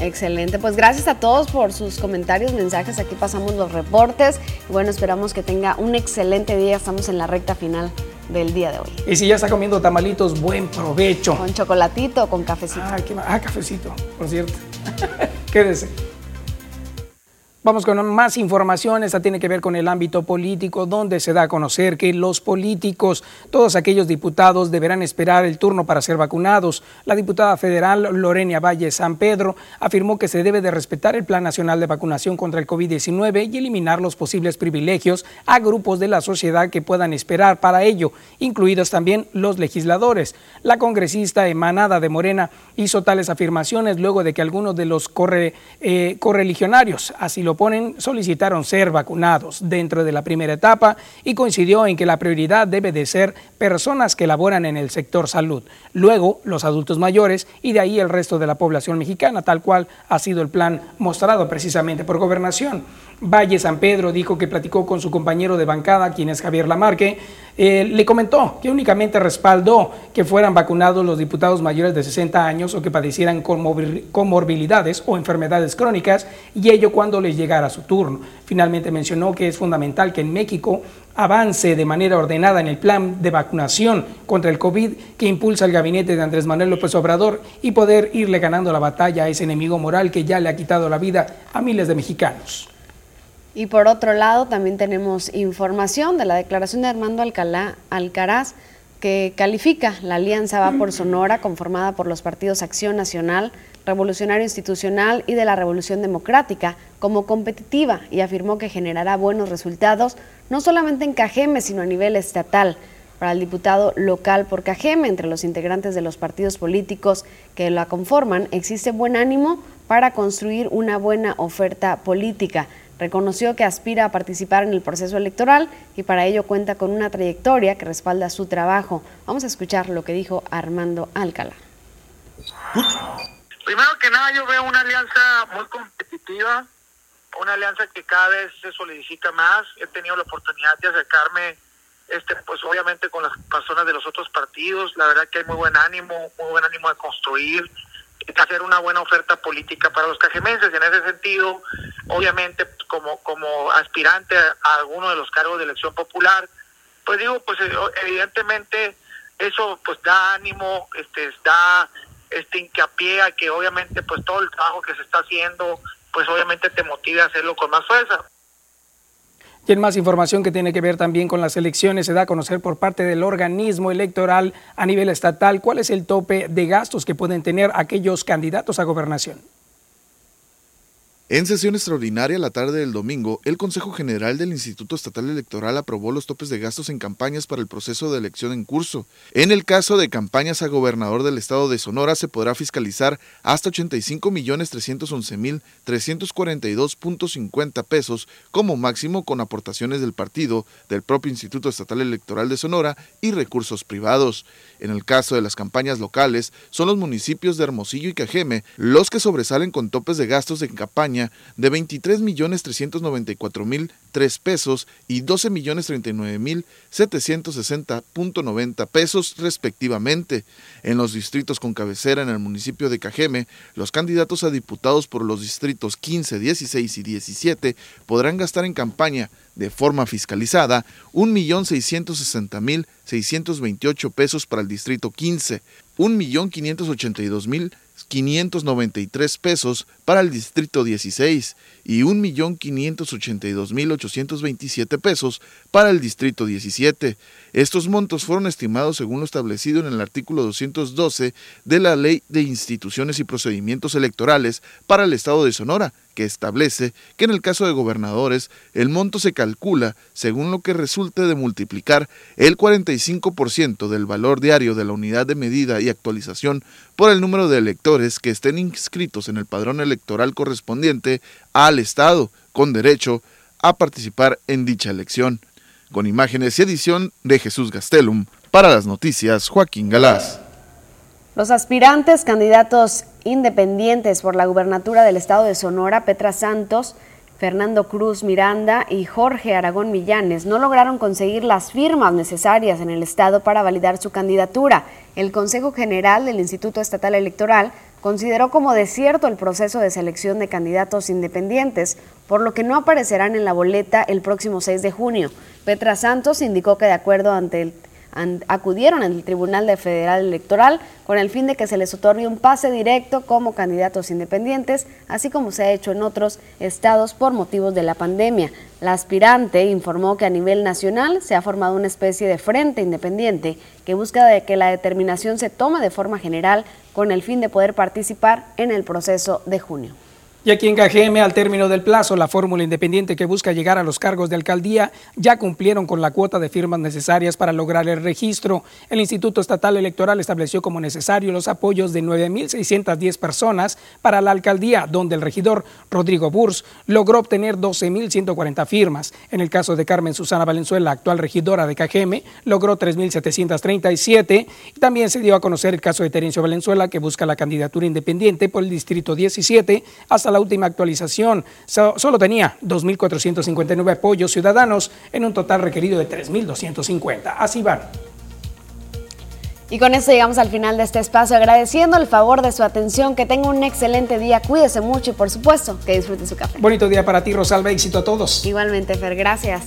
Excelente, pues gracias a todos por sus comentarios, mensajes, aquí pasamos los reportes bueno, esperamos que tenga un excelente día, estamos en la recta final del día de hoy. Y si ya está comiendo tamalitos, buen provecho. Con chocolatito, con cafecito. Ah, ah cafecito, por cierto. Quédese. Vamos con más información, esta tiene que ver con el ámbito político, donde se da a conocer que los políticos, todos aquellos diputados deberán esperar el turno para ser vacunados. La diputada federal Lorenia Valle San Pedro afirmó que se debe de respetar el Plan Nacional de Vacunación contra el COVID-19 y eliminar los posibles privilegios a grupos de la sociedad que puedan esperar para ello, incluidos también los legisladores. La congresista emanada de Morena hizo tales afirmaciones luego de que algunos de los eh, correligionarios así lo ponen solicitaron ser vacunados dentro de la primera etapa y coincidió en que la prioridad debe de ser personas que laboran en el sector salud, luego los adultos mayores y de ahí el resto de la población mexicana, tal cual ha sido el plan mostrado precisamente por gobernación. Valle San Pedro dijo que platicó con su compañero de bancada, quien es Javier Lamarque, eh, le comentó que únicamente respaldó que fueran vacunados los diputados mayores de 60 años o que padecieran comorbilidades o enfermedades crónicas y ello cuando les llegara su turno. Finalmente mencionó que es fundamental que en México avance de manera ordenada en el plan de vacunación contra el COVID que impulsa el gabinete de Andrés Manuel López Obrador y poder irle ganando la batalla a ese enemigo moral que ya le ha quitado la vida a miles de mexicanos. Y por otro lado, también tenemos información de la declaración de Armando Alcalá, Alcaraz, que califica la Alianza Va por Sonora, conformada por los partidos Acción Nacional, Revolucionario Institucional y de la Revolución Democrática, como competitiva y afirmó que generará buenos resultados no solamente en Cajeme, sino a nivel estatal. Para el diputado local por Cajeme, entre los integrantes de los partidos políticos que la conforman, existe buen ánimo para construir una buena oferta política. Reconoció que aspira a participar en el proceso electoral y para ello cuenta con una trayectoria que respalda su trabajo. Vamos a escuchar lo que dijo Armando Alcalá. Primero que nada, yo veo una alianza muy competitiva, una alianza que cada vez se solicita más. He tenido la oportunidad de acercarme, este, pues obviamente con las personas de los otros partidos. La verdad que hay muy buen ánimo, muy buen ánimo de construir, hacer una buena oferta política para los cajemenses. En ese sentido, obviamente, pues, como, como aspirante a, alguno de los cargos de elección popular, pues digo, pues eh, evidentemente eso pues da ánimo, este, da este hincapié a que obviamente pues todo el trabajo que se está haciendo, pues obviamente te motive a hacerlo con más fuerza. Y más información que tiene que ver también con las elecciones, se da a conocer por parte del organismo electoral a nivel estatal cuál es el tope de gastos que pueden tener aquellos candidatos a gobernación. En sesión extraordinaria la tarde del domingo, el Consejo General del Instituto Estatal Electoral aprobó los topes de gastos en campañas para el proceso de elección en curso. En el caso de campañas a gobernador del estado de Sonora, se podrá fiscalizar hasta 85.311.342.50 pesos como máximo con aportaciones del partido, del propio Instituto Estatal Electoral de Sonora y recursos privados. En el caso de las campañas locales, son los municipios de Hermosillo y Cajeme los que sobresalen con topes de gastos en campaña de 23 millones 394 mil 3 pesos y 12 millones 39 mil 760.90 pesos respectivamente. En los distritos con cabecera en el municipio de Cajeme, los candidatos a diputados por los distritos 15, 16 y 17 podrán gastar en campaña de forma fiscalizada 1.660.628 pesos para el distrito 15, 1.582.000 593 pesos para el distrito 16 y 1.582.827 pesos para el distrito 17. Estos montos fueron estimados según lo establecido en el artículo 212 de la Ley de Instituciones y Procedimientos Electorales para el Estado de Sonora, que establece que en el caso de gobernadores el monto se calcula según lo que resulte de multiplicar el 45% del valor diario de la unidad de medida y actualización por el número de electores que estén inscritos en el padrón electoral correspondiente al Estado, con derecho a participar en dicha elección. Con imágenes y edición de Jesús Gastelum, para las noticias Joaquín Galás. Los aspirantes candidatos independientes por la gubernatura del estado de Sonora, Petra Santos, Fernando Cruz Miranda y Jorge Aragón Millanes no lograron conseguir las firmas necesarias en el Estado para validar su candidatura. El Consejo General del Instituto Estatal Electoral consideró como desierto el proceso de selección de candidatos independientes, por lo que no aparecerán en la boleta el próximo 6 de junio. Petra Santos indicó que de acuerdo ante el acudieron al Tribunal de Federal Electoral con el fin de que se les otorgue un pase directo como candidatos independientes, así como se ha hecho en otros estados por motivos de la pandemia. La aspirante informó que a nivel nacional se ha formado una especie de frente independiente que busca de que la determinación se tome de forma general con el fin de poder participar en el proceso de junio. Y aquí en KGM, al término del plazo, la fórmula independiente que busca llegar a los cargos de alcaldía ya cumplieron con la cuota de firmas necesarias para lograr el registro. El Instituto Estatal Electoral estableció como necesario los apoyos de 9.610 personas para la alcaldía, donde el regidor Rodrigo Burs logró obtener 12.140 firmas. En el caso de Carmen Susana Valenzuela, actual regidora de KGM, logró 3.737. Y también se dio a conocer el caso de Terencio Valenzuela, que busca la candidatura independiente por el Distrito 17 hasta la última actualización solo tenía 2.459 apoyos ciudadanos en un total requerido de 3.250. Así van. Y con esto llegamos al final de este espacio, agradeciendo el favor de su atención, que tenga un excelente día, cuídese mucho y por supuesto que disfrute su café. Bonito día para ti, Rosalba, éxito a todos. Igualmente, Fer, gracias.